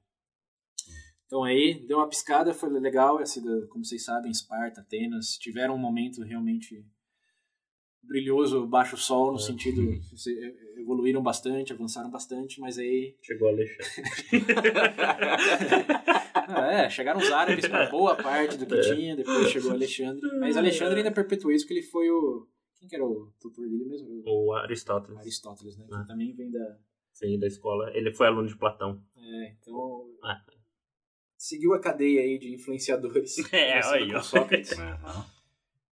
Então aí deu uma piscada, foi legal, essa da- como vocês sabem, Esparta, Atenas, tiveram um momento realmente brilhoso, baixo sol, no É. sentido, se- evoluíram bastante, avançaram bastante, mas aí Chegou o Alexandre. Ah, é, chegaram os árabes para boa parte do que É. tinha, depois chegou Alexandre, mas Alexandre ainda perpetuou isso, que ele foi o... Quem que era o tutor dele mesmo? O Aristóteles. Aristóteles, né? Ah. Que também vem da... Sim, da escola. Ele foi aluno de Platão. É, então... Ah. Seguiu a cadeia aí de influenciadores. É, começando aí. Sócrates. Aham.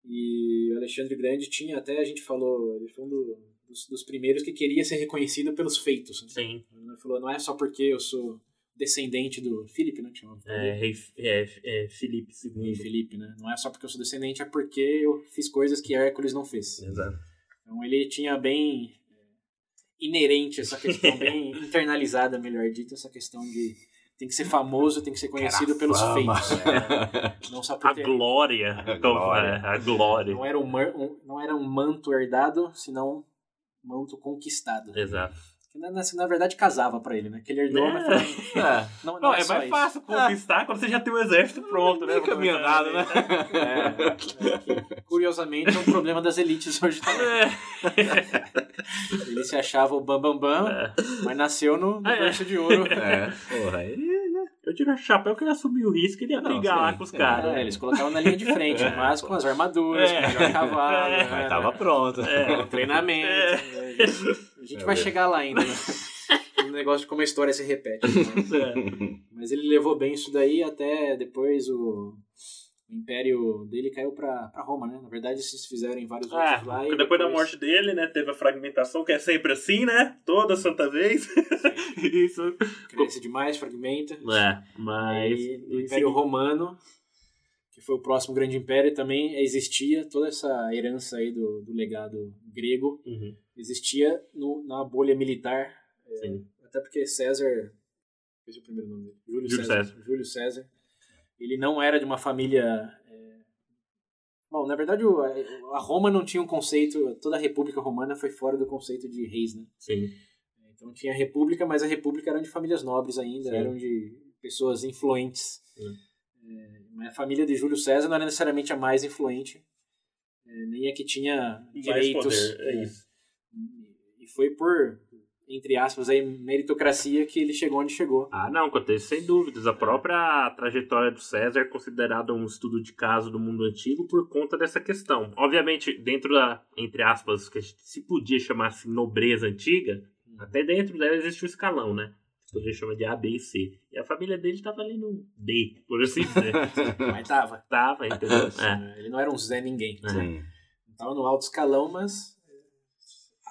E o Alexandre Grande tinha, até a gente falou, ele foi um do- dos, dos primeiros que queria ser reconhecido pelos feitos. né? Sim. Ele falou, não é só porque eu sou descendente do Filipe, né? Chama É, rei, é, é Felipe Rei II. Felipe, né? Não é só porque eu sou descendente, é porque eu fiz coisas que Hércules não fez. Exato. Então ele tinha bem é, inerente essa questão, bem internalizada, melhor dito, essa questão de tem que ser famoso, tem que ser conhecido pelos fama. feitos. Não só por A ter glória. A glória. é, a glória. Não era um, um- não era um manto herdado, senão um manto conquistado. Exato. Que na, na verdade casava pra ele, né? Que ele herdou, É. mas foi- É. não, não, Não, é, é, mais isso. fácil conquistar quando você já tem um exército pronto, né? Nada, né? É, é, curiosamente é um problema das elites hoje também. É. Ele se achava o bambambam, bam, bam, mas nasceu no, no É. berço de ouro. É, porra, aí... Eu tiro o chapéu que ele assumiu o risco e ele ia Não, brigar sim, lá com os caras. É, eles colocavam na linha de frente, mas com as armaduras, É. com o melhor cavalo, É. né? Mas tava pronto. É. treinamento. É. A gente É vai chegar lá ainda. Né? O negócio de como a história se repete. né? É. Mas ele levou bem isso daí até depois o, o império dele caiu pra, pra Roma, né? Na verdade, eles fizeram em vários É, outros lá. e depois da morte dele, né, teve a fragmentação, que é sempre assim, né? Toda santa vez. Isso. Cresce demais, fragmenta. É, mas. Aí, o Império Romano, que foi o próximo grande império, também existia toda essa herança aí do, do legado grego, Uhum, existia no, na bolha militar, sim. até porque César, é o primeiro nome dele, Júlio, Júlio César, César. Júlio César, ele não era de uma família... é, Bom, na verdade, a Roma não tinha um conceito, toda a República Romana foi fora do conceito de reis, né? Sim. Então tinha a república, mas a república era de famílias nobres ainda, Sim. eram de pessoas influentes. Sim. É, a família de Júlio César não era necessariamente a mais influente, é, nem a que tinha direitos. poder, é isso. E foi por, entre aspas, aí, meritocracia que ele chegou onde chegou. Ah, não, acontece sem dúvidas. A própria trajetória do César é considerada um estudo de caso do mundo antigo por conta dessa questão. Obviamente, dentro da, entre aspas, que se podia chamar assim, nobreza antiga, até dentro dela existe um escalão, né? Que a gente chama de A, B e C. E a família dele tava ali no D, por assim dizer. Mas tava. tava, entendeu? É. Ele não era um Zé Ninguém. É. Sim. Tava no alto escalão, mas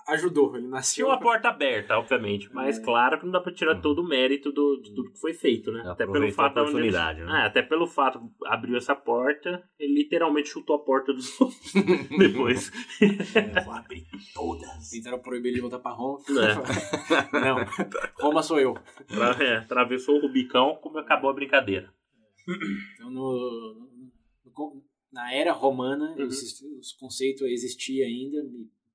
ajudou. Ele nasceu. Tinha uma porta aberta, obviamente, mas É. claro que não dá pra tirar todo o mérito do, de tudo que foi feito, né? Até pelo a fato ele- oportunidade, né? É, até pelo fato abriu essa porta, ele literalmente chutou a porta dos outros depois. Vou abrir todas. Tentaram proibir ele de voltar pra Roma. É. não, Roma sou eu. Tra- é, atravessou o Rubicão, como acabou a brincadeira. Então, no, no- no- na era romana, Uhum. os conceitos existia ainda,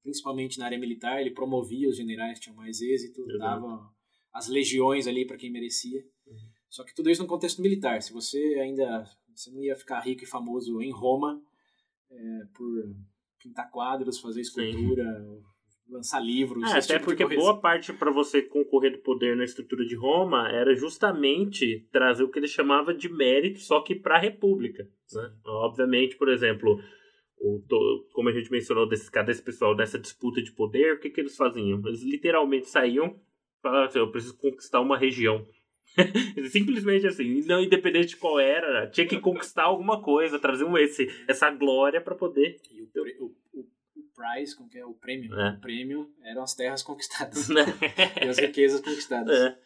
principalmente na área militar, ele promovia os generais que tinham mais êxito, Exato. dava as legiões ali para quem merecia. Uhum. Só que tudo isso no contexto militar. Se você ainda você não ia ficar rico e famoso em Roma é, por pintar quadros, fazer escultura, lançar livros, É, até tipo porque boa parte para você concorrer do poder na estrutura de Roma era justamente trazer o que ele chamava de mérito, só que para a República. Né? Obviamente, por exemplo, o, to- como a gente mencionou desse, cada esse pessoal nessa disputa de poder, o que, que eles faziam? Eles literalmente saíam falavam assim, eu preciso conquistar uma região. Simplesmente assim, não independente de qual era, tinha que conquistar alguma coisa, trazer um, esse, essa glória para poder. E o, o, o, o prize, como que é o prêmio? É. O prêmio eram as terras conquistadas Né? e as riquezas conquistadas. É.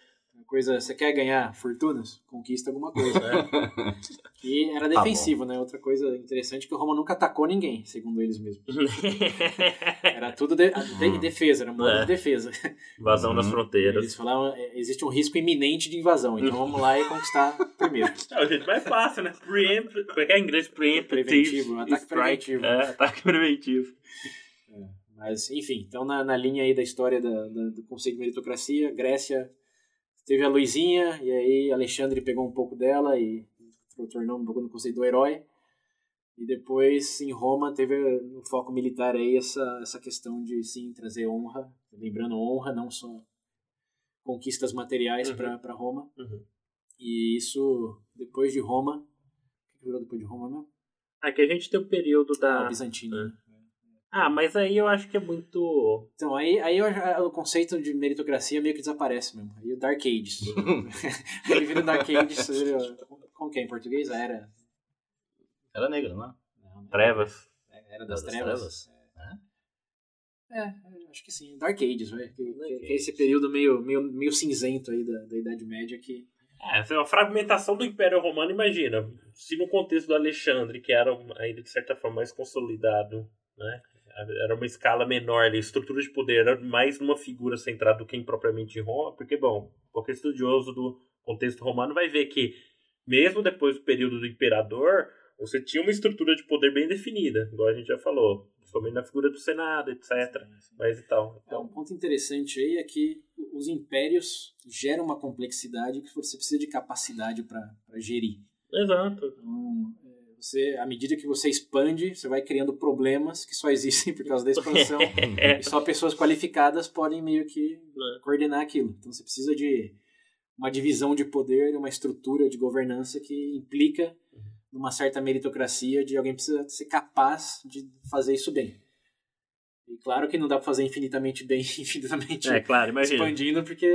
Coisa, você quer ganhar fortunas? Conquista alguma coisa. E era Tá defensivo, né? Outra coisa interessante é que o Roma nunca atacou ninguém, segundo eles mesmos. Era tudo de, de- defesa, era modo É. de defesa. Invasão nas Uhum. fronteiras. Eles falavam, é, existe um risco iminente de invasão, então vamos lá e conquistar primeiro. É o jeito mais fácil, né? Preempt, porque é em inglês preemptive Preventivo, ataque preventivo. É, ataque preventivo. Mas, enfim, então na, na linha aí da história da, da- do conceito de meritocracia, Grécia teve a Luizinha, e aí Alexandre pegou um pouco dela e tornou um pouco no conceito do herói. E depois, em Roma, teve no foco militar aí essa, essa questão de, sim, trazer honra, lembrando honra, não só conquistas materiais Uhum. para Roma. Uhum. E isso, depois de Roma, o que virou depois de Roma mesmo? Aqui a gente tem o período da. Bizantino. é. Ah, mas aí eu acho que é muito. Então, aí, aí eu- o conceito de meritocracia meio que desaparece mesmo. Aí o Dark Ages. Ele vira o Dark Ages. ele- Como que é em português? A era. Era negra, não é? não, né? Trevas. Era das Das trevas. trevas? É, é, acho que sim. Dark Ages, vai. Que, que- é esse período meio, meio, meio cinzento aí da, da Idade Média que. É, essa é uma fragmentação do Império Romano, imagina. Se no contexto do Alexandre, que era ainda de certa forma mais consolidado, né? Era uma escala menor ali, estrutura de poder era mais numa figura centrada do que em propriamente em Roma, porque, bom, qualquer estudioso do contexto romano vai ver que, mesmo depois do período do imperador, você tinha uma estrutura de poder bem definida, igual a gente já falou. Principalmente na figura do Senado, etc. Mas e tal. É, um ponto interessante aí é que os impérios geram uma complexidade que você precisa de capacidade para gerir. Exato. Então, é, você, à medida que você expande, você vai criando problemas que só existem por causa da expansão. e só pessoas qualificadas podem meio que É. coordenar aquilo. Então você precisa de uma divisão de poder, uma estrutura de governança que implica numa certa meritocracia de alguém precisa ser capaz de fazer isso bem. E claro que não dá para fazer infinitamente bem, infinitamente É, claro, imagina. expandindo, porque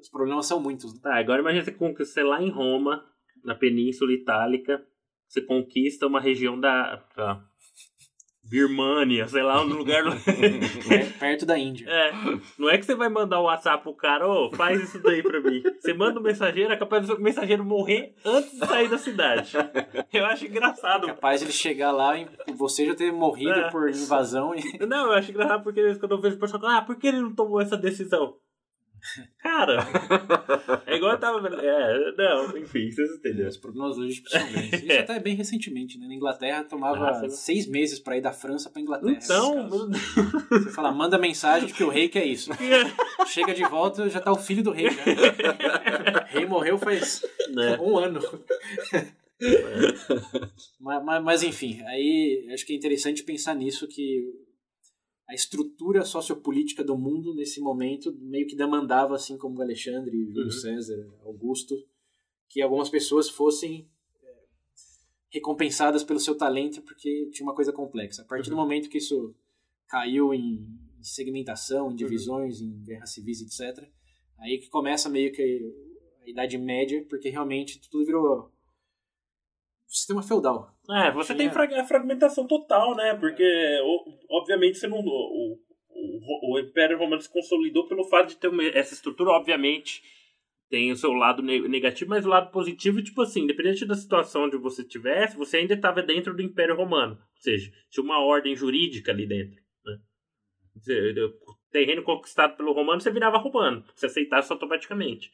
os problemas são muitos. né? Tá, agora imagina você conquista, sei lá, em Roma, na Península Itálica, você conquista uma região da. da Birmânia, sei lá, um lugar. Per- Perto da Índia. É, não é que você vai mandar um WhatsApp pro cara, ô, faz isso daí pra mim. Você manda um mensageiro, é capaz do mensageiro morrer antes de sair da cidade. Eu acho engraçado. Capaz de ele chegar lá e você já ter morrido É. por invasão e Não, eu acho engraçado porque quando eu vejo o pessoal falar, ah, por que ele não tomou essa decisão? Cara, é igual eu tava. É, não, enfim, vocês entenderam. os problemas logísticos são grandes. Isso até bem recentemente, né? Na Inglaterra tomava Ah, seis meses para ir da França para Inglaterra. Então, Você fala, manda mensagem de que o rei quer isso. Chega de volta, já tá o filho do rei. O rei morreu faz né? um ano. mas, mas, mas, enfim, aí acho que é interessante pensar nisso que a estrutura sociopolítica do mundo nesse momento meio que demandava, assim como Alexandre, Júlio Uhum. César, Augusto, que algumas pessoas fossem é, recompensadas pelo seu talento porque tinha uma coisa complexa. A partir do Uhum. momento que isso caiu em segmentação, em divisões, em guerras civis, etc., aí que começa meio que a Idade Média, porque realmente tudo virou sistema feudal. É, você tem fra- a fragmentação total, né? Porque, obviamente, você não. O, o, o Império Romano se consolidou pelo fato de ter uma- essa estrutura, obviamente. Tem o seu lado ne- negativo, mas o lado positivo, tipo assim, independente da situação onde você estivesse, você ainda estava dentro do Império Romano. Ou seja, tinha uma ordem jurídica ali dentro. Né? Terreno conquistado pelo romano, você virava romano. Você aceitasse automaticamente.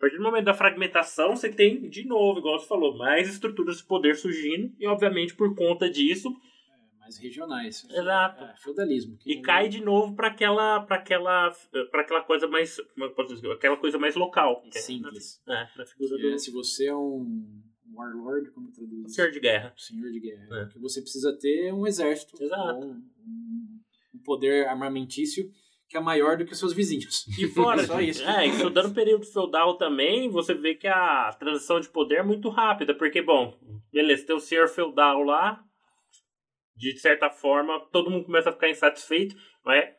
A partir do momento da fragmentação, você tem, de novo, igual você falou, mais estruturas de poder surgindo, e obviamente por conta disso, mais regionais. Exato. É, feudalismo. e não- cai de novo para aquela, aquela, aquela coisa mais, dizer, aquela coisa mais local. é Simples. Na, é, na figura Que é, do se você é um warlord, como traduz? senhor de guerra. Senhor de guerra. É. Que você precisa ter é um exército. Exato. Um- um poder armamentício que é maior do que os seus vizinhos. E fora, Só isso. é, estudando o período feudal também, você vê que a transição de poder é muito rápida, porque, bom, beleza, tem o senhor feudal lá, de certa forma, todo mundo começa a ficar insatisfeito, mas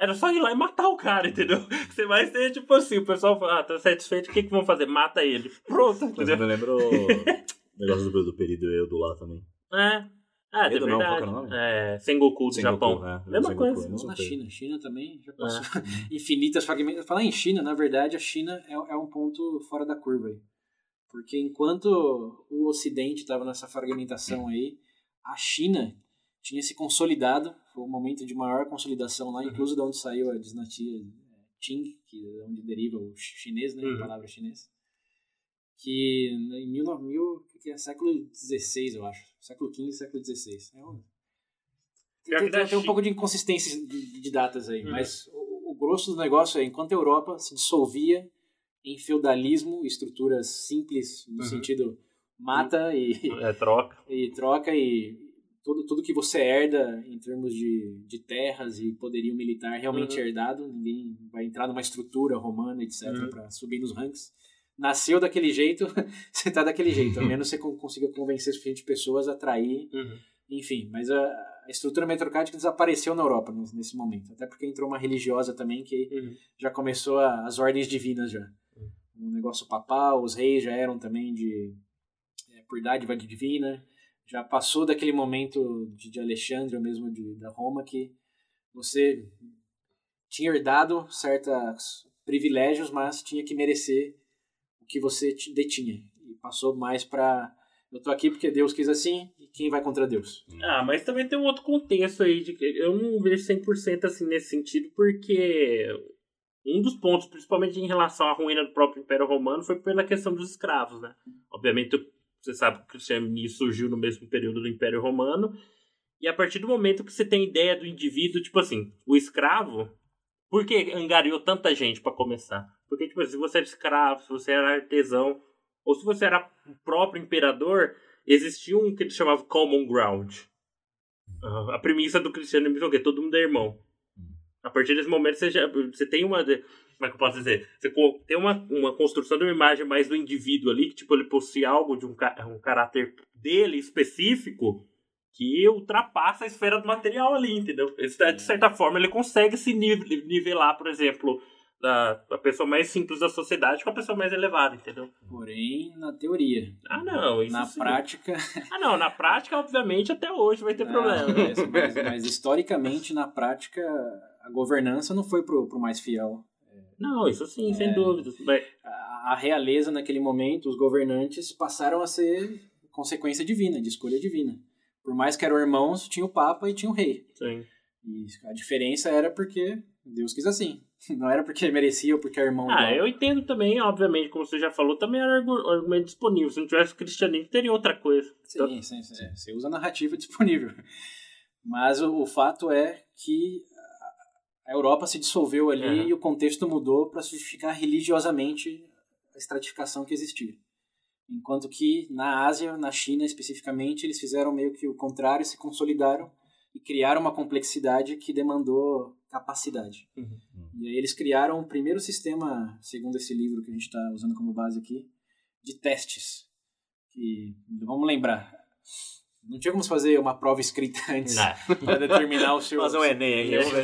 era só ir lá e matar o cara, entendeu? Você vai ter, tipo assim, o pessoal fala, ah, tá satisfeito, o que que vão fazer? Mata ele. Pronto, entendeu? eu me lembro o negócio do, do período Edo lá também. É. Ah, é Edo não, qual verdade. que era o nome? É, Sengoku do Sengoku, Japão. é, Mesma Sengoku, coisa. é, mesma na. China. China também já passou É. infinitas fragmentações. Falar em China, na verdade, a China é, é um ponto fora da curva aí. Porque enquanto o Ocidente estava nessa fragmentação aí, a China tinha se consolidado, foi um momento de maior consolidação lá, inclusive de onde saiu a dinastia eh, Qing, que é onde deriva o chinês, né, Uhum. a palavra chinês, que em 1900, que é século XVI, eu acho, século XV, século XVI. É um, tem, tem- tem um pouco de inconsistência de, de datas aí, Uhum. mas o, o grosso do negócio é, enquanto a Europa se dissolvia em feudalismo, estruturas simples, no Uhum. sentido mata e, É troca. e troca e tudo, tudo que você herda em termos de, de terras e poderio militar realmente Uhum. herdado, ninguém vai entrar numa estrutura romana, etc, Uhum. para subir nos ranks. Nasceu daquele jeito, você tá daquele jeito, a menos você con- consiga convencer suficiente pessoas a atrair Uhum. enfim, mas a, a estrutura metrocrática desapareceu na Europa nesse, nesse momento. Até porque entrou uma religiosa também que Uhum. já começou a- as ordens divinas já. Um negócio papal, os reis já eram também de é, por dádiva divina. Já passou daquele momento de, de Alexandre ou mesmo de, da Roma que você tinha herdado certos privilégios, mas tinha que merecer que você te- detinha. E passou mais para eu tô aqui porque Deus quis assim, e quem vai contra Deus? Ah, mas também tem um outro contexto aí, de que eu não vejo 100% assim nesse sentido, porque um dos pontos, principalmente em relação à ruína do próprio Império Romano, foi pela questão dos escravos, né? Obviamente, você sabe que o cristianismo surgiu no mesmo período do Império Romano, E a partir do momento que você tem ideia do indivíduo, tipo assim, o escravo, por que angariou tanta gente para começar? Porque, tipo, se você era escravo, se você era artesão, ou se você era o próprio imperador, existia um que eles chamavam common ground. Uh, a premissa do cristianismo é que todo mundo é irmão. A partir desse momento você, já, você tem uma. Como é que eu posso dizer? Você tem uma, uma construção de uma imagem mais do indivíduo ali, que tipo, ele possui algo de um, um caráter dele específico que ultrapassa a esfera do material ali, entendeu? De certa forma, ele consegue se nivelar, por exemplo, da, da pessoa mais simples da sociedade com a pessoa mais elevada, entendeu? Porém, na teoria. Ah, não. na sim. prática. Ah, não. Na prática, obviamente, até hoje vai ter não, problema. Mas, mas, mas, historicamente, na prática, a governança não foi pro, pro mais fiel. Não, isso sim, é, sem dúvida. A, a realeza, naquele momento, os governantes passaram a ser consequência divina, de escolha divina. Por mais que eram irmãos, tinha o Papa e tinha o Rei. Sim. E a diferença era porque Deus quis assim. Não era porque merecia ou porque é irmão. Ah, eu entendo também, obviamente, como você já falou, também era argumento disponível. Se não tivesse cristianismo, teria outra coisa. Sim, então... sim, sim, sim. Você usa a narrativa disponível. Mas o, o, fato é que a Europa se dissolveu ali uhum. e o contexto mudou para justificar religiosamente a estratificação que existia. Enquanto que na Ásia, na China especificamente, eles fizeram meio que o contrário, se consolidaram e criaram uma complexidade que demandou capacidade. Uhum. E aí eles criaram o primeiro sistema, segundo esse livro que a gente está usando como base aqui, de testes. Que, vamos lembrar, não tinha como fazer uma prova escrita antes para determinar o seu. Fazer um Enem aqui, vamos ver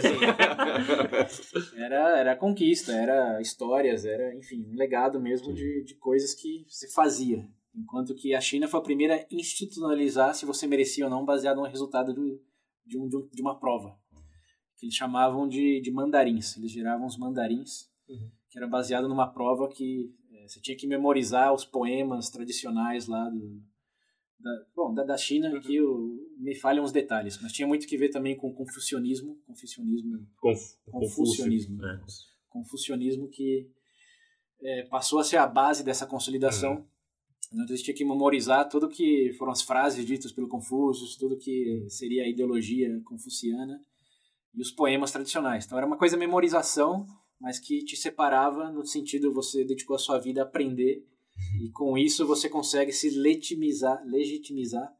assim. era, era conquista, era histórias, era, enfim, um legado mesmo de, de coisas que se fazia. Enquanto que a China foi a primeira a institucionalizar se você merecia ou não, baseado no resultado do, de, um, de uma prova. Que eles chamavam de, de mandarins. Eles geravam os mandarins, uhum. que era baseado numa prova que é, você tinha que memorizar os poemas tradicionais lá do, da, bom, da, da China, uhum. que eu, me falham os detalhes, mas tinha muito que ver também com confucionismo, confucionismo, Conf, confucionismo, né? confucionismo que é, passou a ser a base dessa consolidação. Uhum. Então eles tinham que memorizar tudo que foram as frases ditas pelo Confúcio, tudo que seria a ideologia confuciana e os poemas tradicionais. Então era uma coisa memorização, mas que te separava no sentido você dedicou a sua vida a aprender e com isso você consegue se legitimizar, legitimizar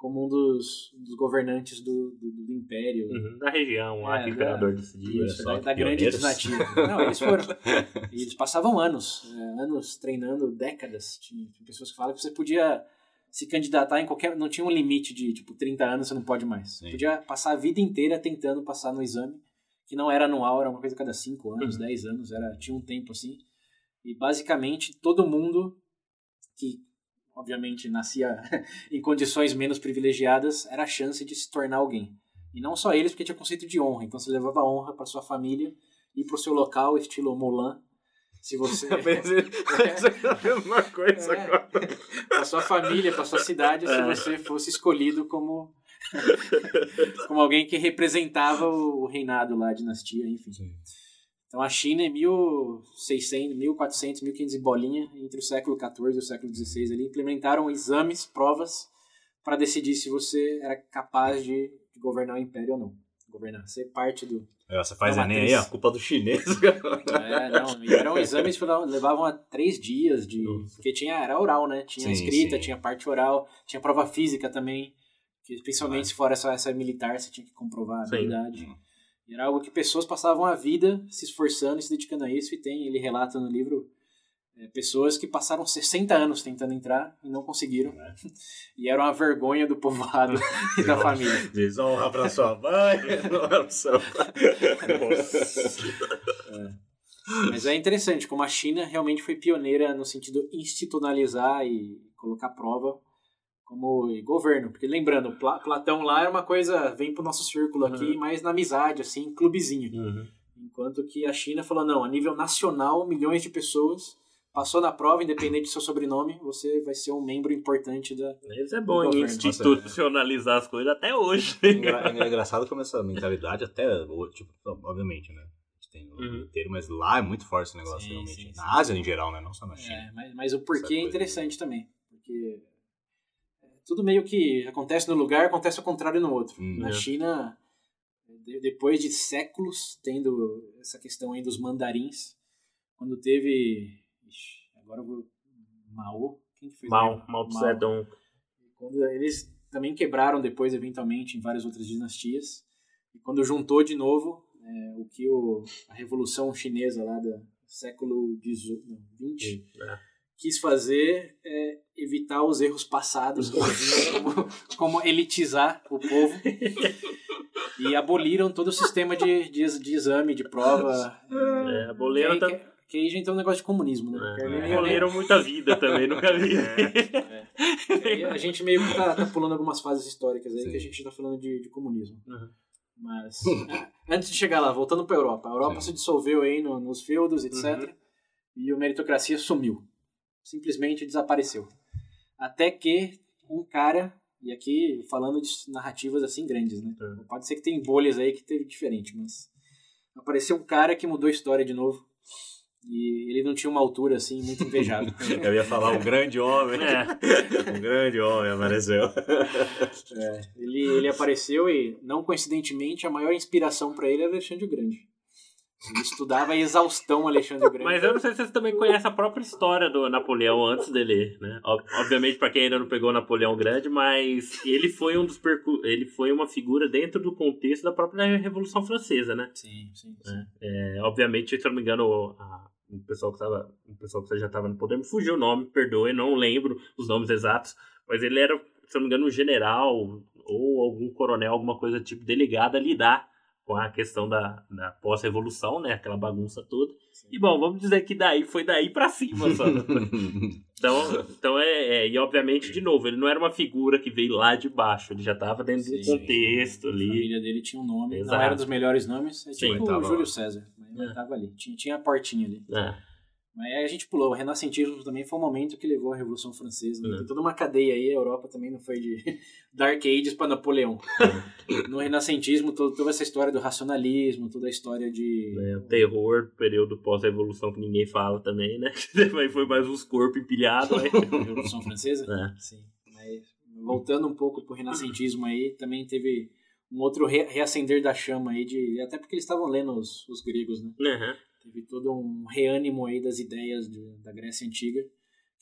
como um dos, dos governantes do, do, do império. Uhum, da região lá, é, que o imperador decidia. Isso, da, da grande dinastia. Não, eles foram. eles passavam anos, é, anos treinando, décadas. Tinha, tinha, pessoas que falam que você podia se candidatar em qualquer. Não tinha um limite de tipo 30 anos, você não pode mais. Sim. Podia passar a vida inteira tentando passar no exame, que não era anual, era uma coisa a cada 5 anos, uhum. 10 anos, era, tinha um tempo assim. E basicamente todo mundo que obviamente nascia em condições menos privilegiadas, era a chance de se tornar alguém. E não só eles, porque tinha conceito de honra. Então você levava honra para sua família e para o seu local, estilo Mulan. Se você. é uma coisa é, agora. Para sua família, para sua cidade, se é. você fosse escolhido como. como alguém que representava o reinado lá, a dinastia, enfim. Sim. Então a China em 1600, 1400, 1500 e bolinha, entre o século XIV e o século XVI, ali, implementaram exames, provas, para decidir se você era capaz de, de governar o império ou não. Governar, ser parte do. É, você faz Enem aí, a culpa do chinês. é, não, e eram exames que levavam a três dias de. Porque tinha, era oral, né? Tinha sim, escrita, sim. tinha parte oral, tinha prova física também. Que, principalmente se for essa, essa militar, você tinha que comprovar a habilidade. Sim. Era algo que pessoas passavam a vida se esforçando e se dedicando a isso, e tem, ele relata no livro, é, pessoas que passaram 60 anos tentando entrar e não conseguiram. É. E era uma vergonha do povoado e da família. Desonra para sua mãe, honra para seu pai. É. Mas é interessante como a China realmente foi pioneira no sentido institucionalizar e colocar prova como governo. Porque lembrando, Platão lá era uma coisa, vem pro nosso círculo aqui, uhum. mais na amizade, assim, clubezinho. Uhum. Enquanto que a China falou, não, a nível nacional, milhões de pessoas, passou na prova, independente do seu sobrenome, você vai ser um membro importante da. Isso é bom institucionalizar as coisas até hoje. É, é engraçado como essa mentalidade, até, tipo, obviamente, né? tem o uhum. inteiro, mas lá é muito forte esse negócio, sim, realmente. Sim, na Ásia em geral, né? Não só na China. É, mas, mas o porquê é interessante também. Porque tudo meio que acontece no lugar, acontece ao contrário no outro. Hum, Na é. China, de- depois de séculos tendo essa questão aí dos mandarins, quando teve. Ixi, agora eu vou. Mao? Quem que fez? Mal do Zedong. Quando eles também quebraram depois, eventualmente, em várias outras dinastias. E quando juntou de novo, é, o que o, a Revolução Chinesa lá do século XX, É. quis fazer é evitar os erros passados, como, como elitizar o povo. E aboliram todo o sistema de, de, de exame, de prova. É, Que aboliram, aí, tam- que, que aí já entrou um negócio de comunismo, né? Que é, aboliram muita vida também, nunca vi. que aí a gente meio que tá, tá pulando algumas fases históricas aí Sim. que a gente tá falando de, de comunismo. Uhum. Mas, ah, antes de chegar lá, voltando pra Europa. A Europa Sim. se dissolveu aí no- nos feudos, etc. Uhum. E a meritocracia sumiu. Simplesmente desapareceu. Até que um cara, e aqui falando de narrativas assim grandes, né? Uhum. Pode ser que tem bolhas aí que teve diferente, mas apareceu um cara que mudou a história de novo. E ele não tinha uma altura assim muito invejável. Eu ia falar um grande homem. É. Um grande homem apareceu. É, ele, ele apareceu e, não coincidentemente, a maior inspiração para ele era Alexandre o Grande. Ele estudava a exaustão Alexandre Grande. Mas eu não sei se vocês também conhecem a própria história do Napoleão antes dele, né? Ob- Obviamente, para quem ainda não pegou Napoleão Grande, mas ele foi um dos percu ele foi uma figura dentro do contexto da própria Revolução Francesa, né? Sim, sim, sim. É, obviamente, se eu não me engano, a- o pessoal que tava, o pessoal que já estava no poder me fugiu o nome, perdoe, não lembro os nomes exatos, mas ele era, se eu não me engano, um general ou algum coronel, alguma coisa tipo delegado a lidar com a questão da, da pós-revolução, né? Aquela bagunça toda. E bom, vamos dizer que daí foi daí pra cima só. Então, então é, é, e obviamente, de novo, ele não era uma figura que veio lá de baixo, ele já estava dentro do Sim. contexto A ali. família dele tinha um nome, não Exato. era dos melhores nomes, é Sim, tipo tava o Júlio. César, mas ele É. tava ali, tinha, tinha a portinha ali. É, Mas aí a gente pulou, o renascentismo também foi um momento que levou à Revolução Francesa, né? É. tem toda uma cadeia aí, a Europa também não foi de Dark Ages para Napoleão. no renascentismo, todo, toda essa história do racionalismo, toda a história de... né, o terror, período pós-revolução que ninguém fala também, né? Aí foi mais uns corpos empilhados. Aí. Revolução Francesa? É. Sim. Mas voltando um pouco pro renascentismo aí, também teve um outro re- reacender da chama aí, de, até porque eles estavam lendo os, os gregos, né? Uhum. Teve todo um reânimo aí das ideias de- da Grécia Antiga,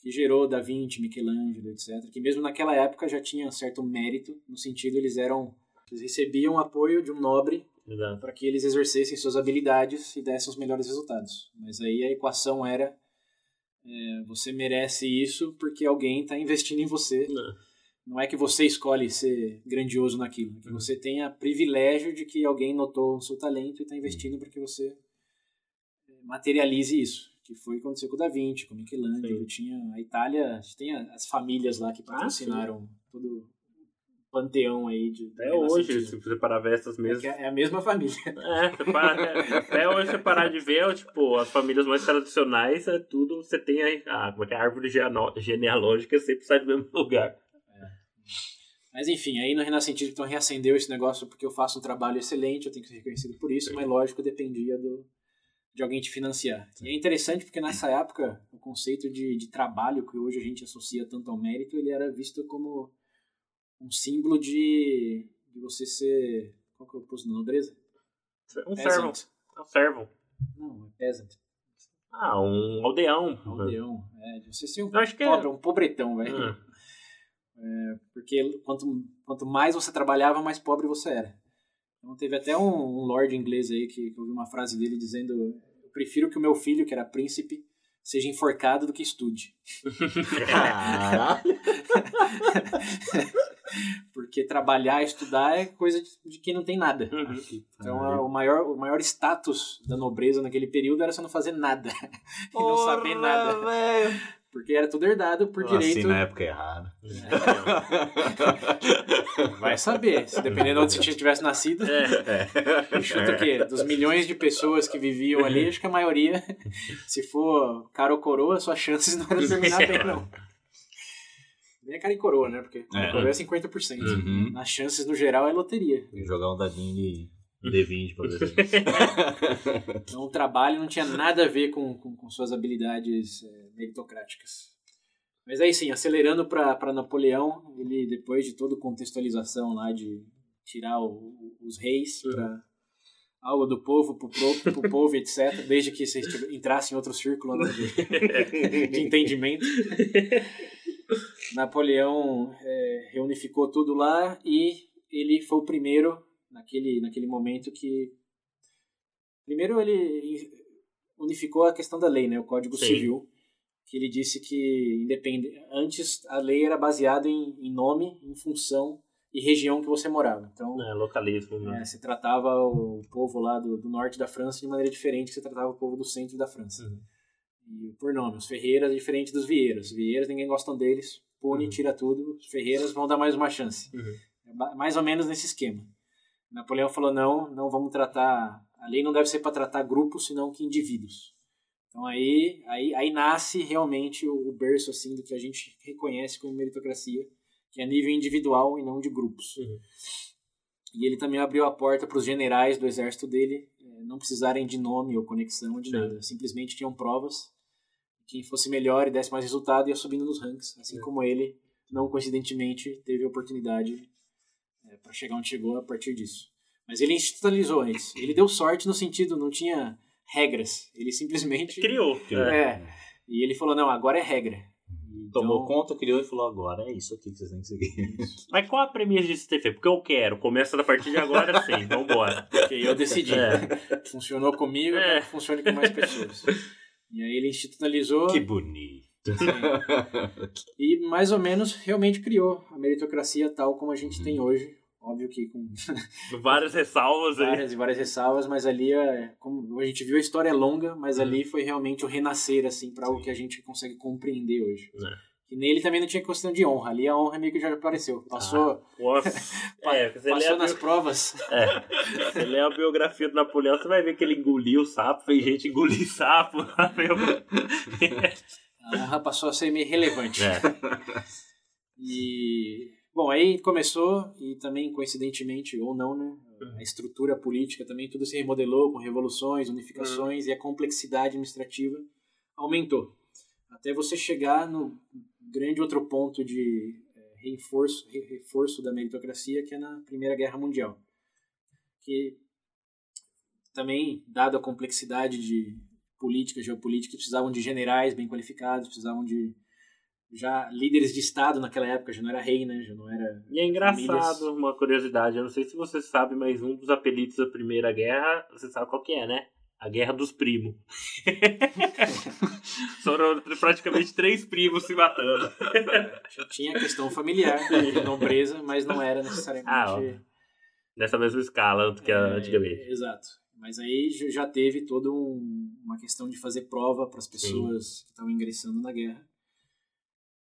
que gerou Da Vinci, Michelangelo, etc. Que mesmo naquela época já tinha certo mérito, no sentido eles eram... Eles recebiam apoio de um nobre para que eles exercessem suas habilidades e dessem os melhores resultados. Mas aí a equação era é, você merece isso porque alguém está investindo em você. Não. Não é que você escolhe ser grandioso naquilo, é que você tenha privilégio de que alguém notou o seu talento e está investindo para que você materialize isso. Que foi o que aconteceu com o Da Vinci, com o Michelangelo. Tinha a Itália, tem as famílias lá que patrocinaram todo o panteão aí de Até hoje, se você parar ver essas É, mesmas. que é a mesma família. É, para, até, até hoje você parar de ver, tipo, as famílias mais tradicionais, é tudo, você tem aí, a, como é é, a árvore genealógica sempre sai do mesmo lugar. Mas enfim, aí no Renascentismo então reacendeu esse negócio porque eu faço um trabalho excelente, eu tenho que ser reconhecido por isso, mas lógico dependia do, de alguém te financiar. E é interessante porque nessa época o conceito de, de trabalho que hoje a gente associa tanto ao mérito, ele era visto como um símbolo de, de você ser. Qual que é o oposto da nobreza? Um servão. Um servão. Não, é peasant. Ah, um aldeão. Aldeão. É, de você ser um Eu é. pobre, um pobretão, velho. Hum. Porque quanto, quanto mais você trabalhava, mais pobre você era. Então teve até um, um lord inglês aí que, que eu vi uma frase dele dizendo eu prefiro que o meu filho, que era príncipe, seja enforcado do que estude. Porque trabalhar e estudar é coisa de, quem não tem nada. Uhum. Então o, maior, o maior status da nobreza naquele período era você não fazer nada. e não saber nada. velho. Porque era tudo herdado por Nasci direito. na época errada. Vai saber. Se dependendo de onde você tivesse nascido. É, Chuta o quê? Dos milhões de pessoas que viviam ali, acho que a maioria, se for cara ou coroa, suas chances não eram terminar bem, não. Nem é cara e coroa, né? Porque cara e É. coroa é 50%. Uhum. Nas chances, no geral, é loteria. Tem que jogar um dadinho de D20 pra ver. Então o trabalho não tinha nada a ver com, com, com suas habilidades é, meritocráticas. Mas aí sim, acelerando para Napoleão, ele depois de toda contextualização lá de tirar o, os reis Uhum. para algo do povo pro, pro, pro povo, etc. Desde que você entrasse em outro círculo né, de, de entendimento. Napoleão é, reunificou tudo lá e ele foi o primeiro naquele, naquele momento que primeiro ele unificou a questão da lei, né, o Código Sim. Civil, que ele disse que independe, antes a lei era baseada em, em nome, em função e região que você morava. Então, É, localismo, né? é, se tratava o povo lá do, do norte da França de maneira diferente que se tratava o povo do centro da França. Uhum. E por nome, os Ferreiras é diferente dos Vieiras. Os Vieiras ninguém gosta deles, pune, Uhum. tira tudo. Os Ferreiras vão dar mais uma chance. Uhum. É mais ou menos nesse esquema. Napoleão falou: não, não vamos tratar. A lei não deve ser para tratar grupos, senão que indivíduos. Então aí, aí, aí nasce realmente o, o berço assim do que a gente reconhece como meritocracia, que é nível individual e não de grupos. Uhum. E ele também abriu a porta para os generais do exército dele eh, não precisarem de nome ou conexão de Sim. nada. Simplesmente tinham provas. Quem fosse melhor e desse mais resultado ia subindo nos ranks. Assim É. como ele, não coincidentemente, teve a oportunidade para chegar onde chegou a partir disso. Mas ele institucionalizou isso. Ele deu sorte no sentido, não tinha regras. Ele simplesmente. Criou. Criou. É. É. E ele falou: não, agora é regra. Então, Tomou conta, criou e falou: agora é isso aqui que vocês têm que seguir. Mas qual a premissa disso ter feito? Porque eu quero. Começa a partir de agora, sim. Vambora. Porque eu decidi. É. Funcionou comigo, eu É. quero que funcione com mais pessoas. E aí ele institucionalizou que bonito. e mais ou menos realmente criou a meritocracia tal como a gente Uhum. tem hoje. Óbvio que com Várias ressalvas aí. várias e várias ressalvas, mas ali, é, como a gente viu, a história é longa, mas Uhum. ali foi realmente o renascer, assim, para algo que a gente consegue compreender hoje. É. E nele também não tinha questão de honra, ali a honra meio que já apareceu. Passou, Nossa. É, passou nas bio- provas. é, você lê a biografia do Napoleão, você vai ver que ele engoliu o sapo, fez gente engolir sapo. A honra passou a ser meio relevante. é. E bom, aí começou e também coincidentemente ou não, né, a estrutura política também tudo se remodelou com revoluções, unificações e a complexidade administrativa aumentou. Até você chegar no grande outro ponto de eh, reforço, re- reforço da meritocracia, que é na Primeira Guerra Mundial. Que também, dada a complexidade de política, geopolítica, precisavam de generais bem qualificados, precisavam de já líderes de Estado naquela época, já não era rei, né? Já não era. E é engraçado, Famílias. uma curiosidade, eu não sei se você sabe, mas um dos apelidos da Primeira Guerra, você sabe qual que é, né? A Guerra dos Primos. Foram praticamente três primos se matando. Já tinha a questão familiar, nobreza, mas não era necessariamente. Ah, ó. Nessa mesma escala do que a- É, antigamente. Exato. Mas aí já- teve toda um- uma questão de fazer prova para as pessoas que estavam ingressando na guerra,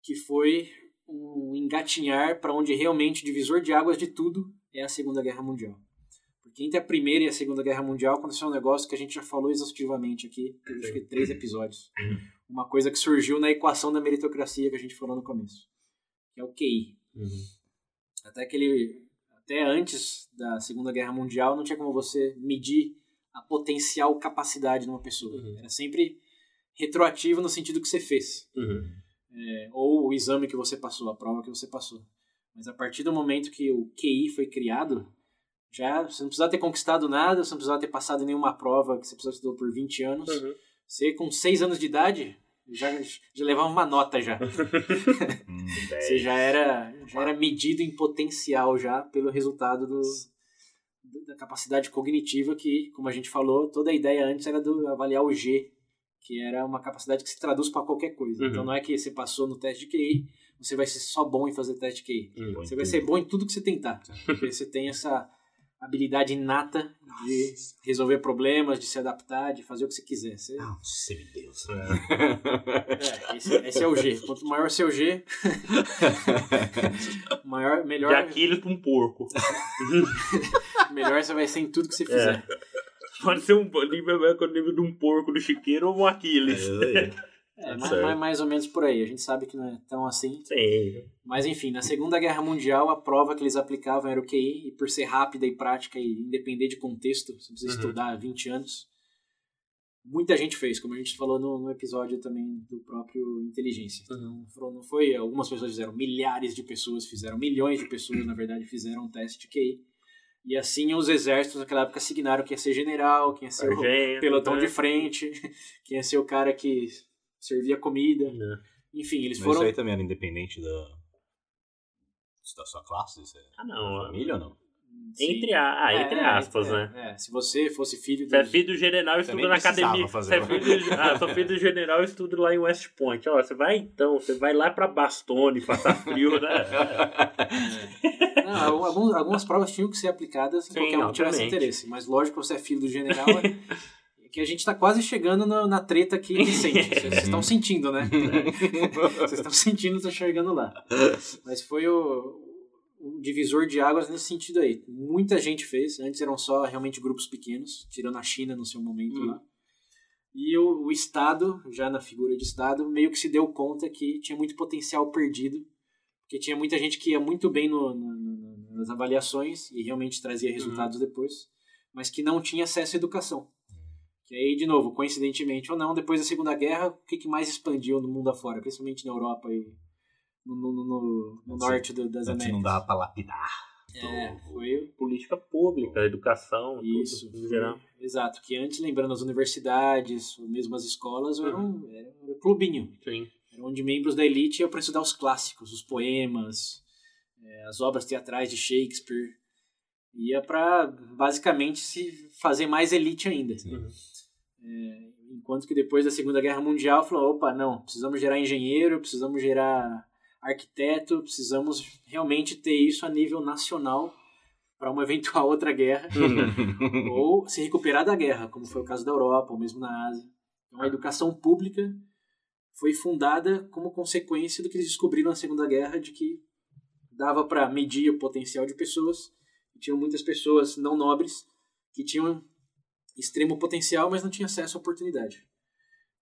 que foi um engatinhar para onde realmente divisor de águas de tudo é a Segunda Guerra Mundial. Porque entre a Primeira e a Segunda Guerra Mundial aconteceu um negócio que a gente já falou exaustivamente aqui, teve acho que três episódios. Uhum. Uma coisa que surgiu na equação da meritocracia que a gente falou no começo, que é o QI. Uhum. Até aquele até antes da Segunda Guerra Mundial não tinha como você medir a potencial capacidade de uma pessoa. Uhum. Era sempre retroativo no sentido que você fez, Uhum. É, ou o exame que você passou, a prova que você passou. Mas a partir do momento que o QI foi criado, já você não precisava ter conquistado nada, você não precisava ter passado nenhuma prova que você precisou estudar por 20 anos. Uhum. Você com 6 anos de idade já, já levava uma nota já. Hum, Você já era, já era medido em potencial já pelo resultado do, da capacidade cognitiva que, como a gente falou, toda a ideia antes era do avaliar o G, que era uma capacidade que se traduz para qualquer coisa. Uhum. Então não é que você passou no teste de QI, você vai ser só bom em fazer teste de QI. Uhum. Você vai ser bom em tudo que você tentar. Porque você tem essa habilidade inata de resolver problemas, de se adaptar, de fazer o que você quiser. Você, Ah, semideus. é, esse, esse é o G. Quanto maior seu G, maior, melhor, De Aquiles pra um porco. melhor você vai ser em tudo que você fizer. Pode ser um nível, com o nível de um porco do chiqueiro ou um Aquiles. É, Tá mais, mais, mais ou menos por aí. A gente sabe que não é tão assim. Sim. Mas enfim, na Segunda Guerra Mundial, a prova que eles aplicavam era o QI, e por ser rápida e prática e independer de contexto, você precisa Uhum. estudar há 20 anos, muita gente fez, como a gente falou no, no episódio também do próprio Inteligência. Uhum. Não, foram- não foi, algumas pessoas fizeram, milhares de pessoas fizeram, milhões de pessoas, na verdade, fizeram um teste de QI. E assim os exércitos naquela época assignaram quem ia ser general, quem ia ser o Sargento, pelotão né? de frente, quem ia ser o cara que servia comida. Né. Enfim, eles Mas foram. isso aí também era independente da, da sua classe? Isso é Ah, não. família ou não? Sim. Entre, a, ah, É, entre é, aspas, é, né? é, se você fosse filho Você é do- filho do general, estuda nem na academia. fazer Você é filho do, ah, sou filho do general, estudo lá em West Point. Ó, você vai então, você vai lá pra Bastone passar frio, né? Não, algumas, algumas provas tinham que ser aplicadas Sim, qualquer um tivesse interesse. Mas lógico você é filho do general. é que a gente tá quase chegando na, na treta aqui recente. Vocês vocês estão sentindo, né? Vocês estão sentindo, estão chegando lá. Mas foi o, o divisor de águas nesse sentido aí. Muita gente fez. Antes eram só realmente grupos pequenos, tirando a China no seu momento Hum. lá. E o, o Estado, já na figura de Estado, meio que se deu conta que tinha muito potencial perdido. Porque tinha muita gente que ia muito bem no- no- nas avaliações e realmente trazia resultados depois, mas que não tinha acesso à educação. Que aí, de novo, coincidentemente ou não, depois da Segunda Guerra, o que, que mais expandiu no mundo afora, principalmente na Europa e no, no- no- no- Antes- norte do- das Antes Américas. não dava pra lapidar. É, foi Política pública, educação, isso. tudo, geral. Exato, que antes, lembrando as universidades, ou mesmo as escolas, Uhum. eram, era um clubinho. Sim. Era onde membros da elite iam para estudar os clássicos, os poemas, eh, as obras teatrais de Shakespeare. Ia para, basicamente, se fazer mais elite ainda. Uhum. Eh, enquanto que depois da Segunda Guerra Mundial, falou, opa, não, precisamos gerar engenheiro, precisamos gerar arquiteto, precisamos realmente ter isso a nível nacional para uma eventual outra guerra ou se recuperar da guerra, como foi o caso da Europa, ou mesmo na Ásia. Então, a educação pública foi fundada como consequência do que eles descobriram na Segunda Guerra, de que dava para medir o potencial de pessoas, e tinham muitas pessoas não nobres que tinham extremo potencial, mas não tinham acesso à oportunidade.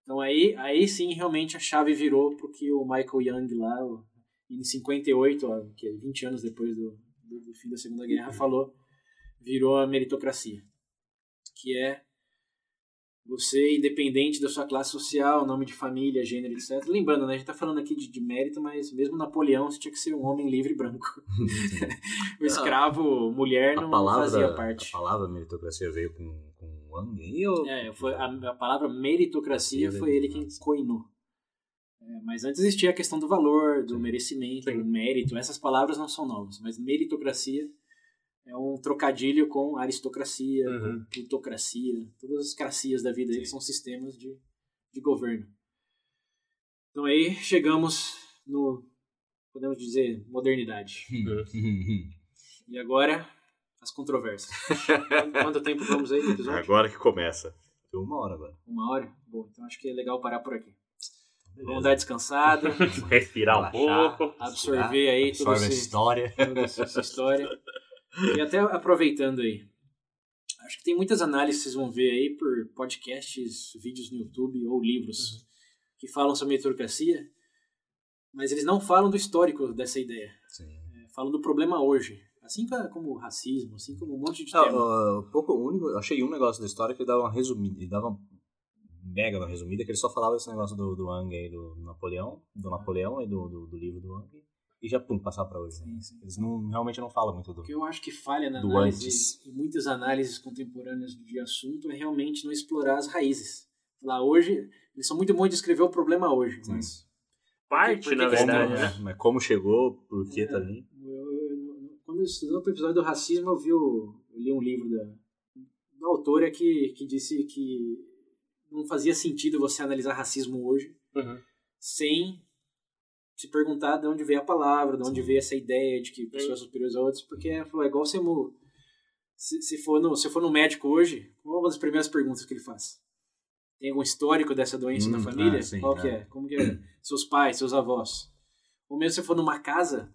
Então aí, aí sim, realmente a chave virou para o que o Michael Young lá, o- em 58, ó, que é 20 anos depois do, do, do fim da Segunda Guerra, falou, virou a meritocracia, que é você, independente da sua classe social, nome de família, gênero, etc. Lembrando, né, a gente tá falando aqui de, de mérito, mas mesmo Napoleão você tinha que ser um homem livre branco. o escravo, mulher, não palavra, fazia parte. a palavra meritocracia veio com, com Wang aí ou... É, foi, a, a palavra meritocracia foi ele quem coinou. É, mas antes existia a questão do valor, do merecimento, Sim. do mérito. Essas palavras não são novas, mas meritocracia é um trocadilho com aristocracia, Uhum. com plutocracia, todas as cracias da vida aí são sistemas de, de governo. Então aí chegamos no, podemos dizer, modernidade. E agora, as controvérsias. Quanto tempo vamos aí no episódio? Agora que começa. Uma hora agora. Uma hora? Bom, então acho que é legal parar por aqui. Beleza. Vamos dar descansada, Respirar um pouco. absorver aí toda Absorve a essa, história. toda essa história. E até aproveitando aí, acho que tem muitas análises que vocês vão ver aí por podcasts, vídeos no YouTube ou livros que falam sobre meritocracia, mas eles não falam do histórico dessa ideia. Sim. É, falam do problema hoje. Assim co- como o racismo, assim como um monte de Ah, tema. um pouco único, achei um negócio da história que ele dava uma resumida, ele dava mega uma resumida, que ele só falava esse negócio do, do Wang aí, do Napoleão, do Napoleão e do, do, do livro do Wang, e já pum, passar pra hoje. Sim, sim. Eles não, realmente não falam muito do... O que eu acho que falha na Do análise, antes. em muitas análises contemporâneas de assunto, é realmente não explorar as raízes. Lá hoje, eles são muito bons de descrever o problema hoje, Sim. mas Parte, Porque na Como, verdade, né? né? Mas como chegou, por que tá ali? eu, eu- quando eu estudando o episódio do racismo, eu, vi o, eu li um livro da, da autora que, que disse que não fazia sentido você analisar racismo hoje Uhum. sem se perguntar de onde veio a palavra, de onde Sim. veio essa ideia de que pessoas são superiores a outras, porque falou, é igual você se, se for no se for no médico hoje, qual é uma das primeiras perguntas que ele faz? Tem algum histórico dessa doença na Hum, família? ah, sim, qual que é. é? Como que é? Seus pais, seus avós. Ou mesmo se for numa casa,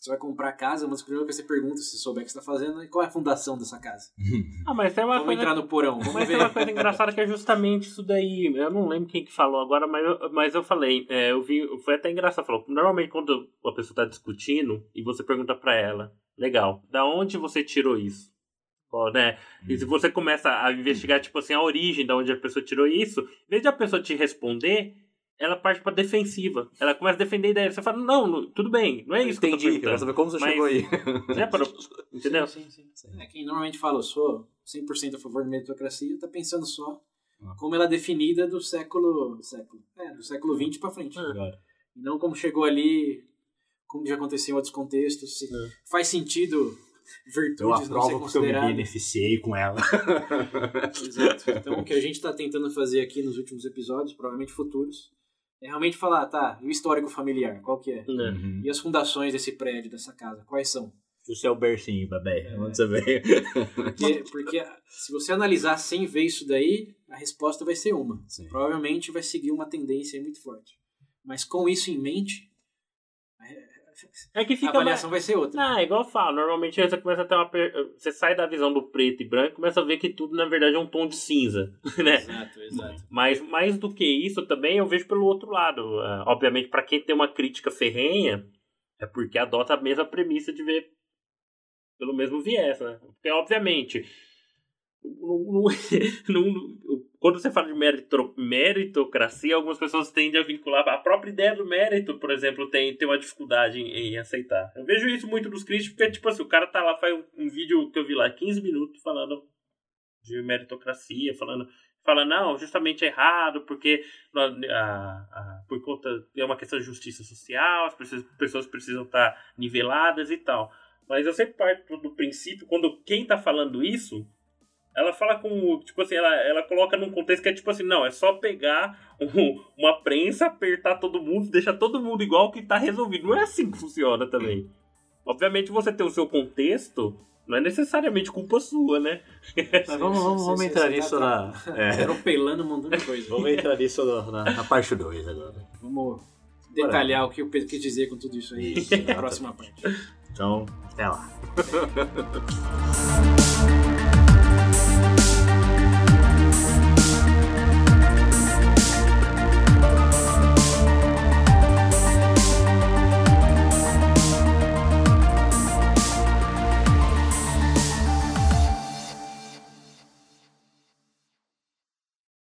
você vai comprar casa, primeiras coisas que você pergunta, se você souber o que você está fazendo, é qual é a fundação dessa casa? Ah, mas tem uma Vamos coisa entrar no porão, vamos Mas ver. tem uma coisa engraçada que é justamente isso daí. Eu não lembro quem que falou agora, mas eu, mas eu falei. é, eu vi, foi até engraçado. Falou, normalmente quando a pessoa tá discutindo e você pergunta pra ela, legal, da onde você tirou isso? Ó, né? E se você começa a investigar, tipo assim, a origem de onde a pessoa tirou isso, em vez de a pessoa te responder, ela parte pra defensiva. Ela começa a defender a ideia. Você fala, não, não, tudo bem, não é isso Entendi, que eu tô quero saber como você Mas- chegou aí. Já parou, entendeu? Sim, sim, sim. É, quem normalmente fala, eu sou 100% a favor da meritocracia, tá pensando só Ah. como ela é definida do século. século é, do século XX pra frente. E não como chegou ali, como já aconteceu em outros contextos. Se É. Faz sentido Eu virtudes não ser aprovo porque eu me consideradas. beneficiei com ela. Exato. Então, o que a gente está tentando fazer aqui nos últimos episódios, provavelmente futuros, é realmente falar, tá, e o histórico familiar, qual que é? Né? Uhum. E as fundações desse prédio, dessa casa, quais são? O seu bercinho, bebê. Onde você veio? Porque, porque se você analisar sem ver isso daí, a resposta vai ser uma. Sim. Provavelmente vai seguir uma tendência aí muito forte. Mas com isso em mente, É que a fica avaliação mais... vai ser outra. Ah, igual eu falo, normalmente você começa a ter uma. per- Você sai da visão do preto e branco e começa a ver que tudo, na verdade, é um tom de cinza, né? Exato, exato. Mas mais do que isso também eu vejo pelo outro lado. Ah, obviamente, para quem tem uma crítica ferrenha, é porque adota a mesma premissa de ver pelo mesmo viés, né? Porque, obviamente, não- não- não- quando você fala de merito- meritocracia, algumas pessoas tendem a vincular a própria ideia do mérito, por exemplo, tem, tem uma dificuldade em, em aceitar. Eu vejo isso muito dos críticos, porque, tipo assim, o cara tá lá, faz um, um vídeo que eu vi lá, 15 minutos, falando de meritocracia, falando fala não, justamente é errado, porque a, a- por conta é uma questão de justiça social, as pessoas, pessoas precisam estar niveladas e tal. Mas eu sempre parto do princípio, quando quem tá falando isso, ela fala com, tipo assim, ela, ela coloca num contexto que é tipo assim, não, é só pegar um- uma prensa, apertar todo mundo, deixar todo mundo igual que tá resolvido. Não é assim que funciona também. Obviamente você tem o seu contexto, não é necessariamente culpa sua, né? Mas vamos, vamos, vamos entrar nisso tá- na. É, Atropelando um montão de coisa. vamos entrar nisso na, na, parte 2 agora. Vamos detalhar o que o Pedro quis dizer com tudo isso aí Isso, na próxima parte. Então, até lá.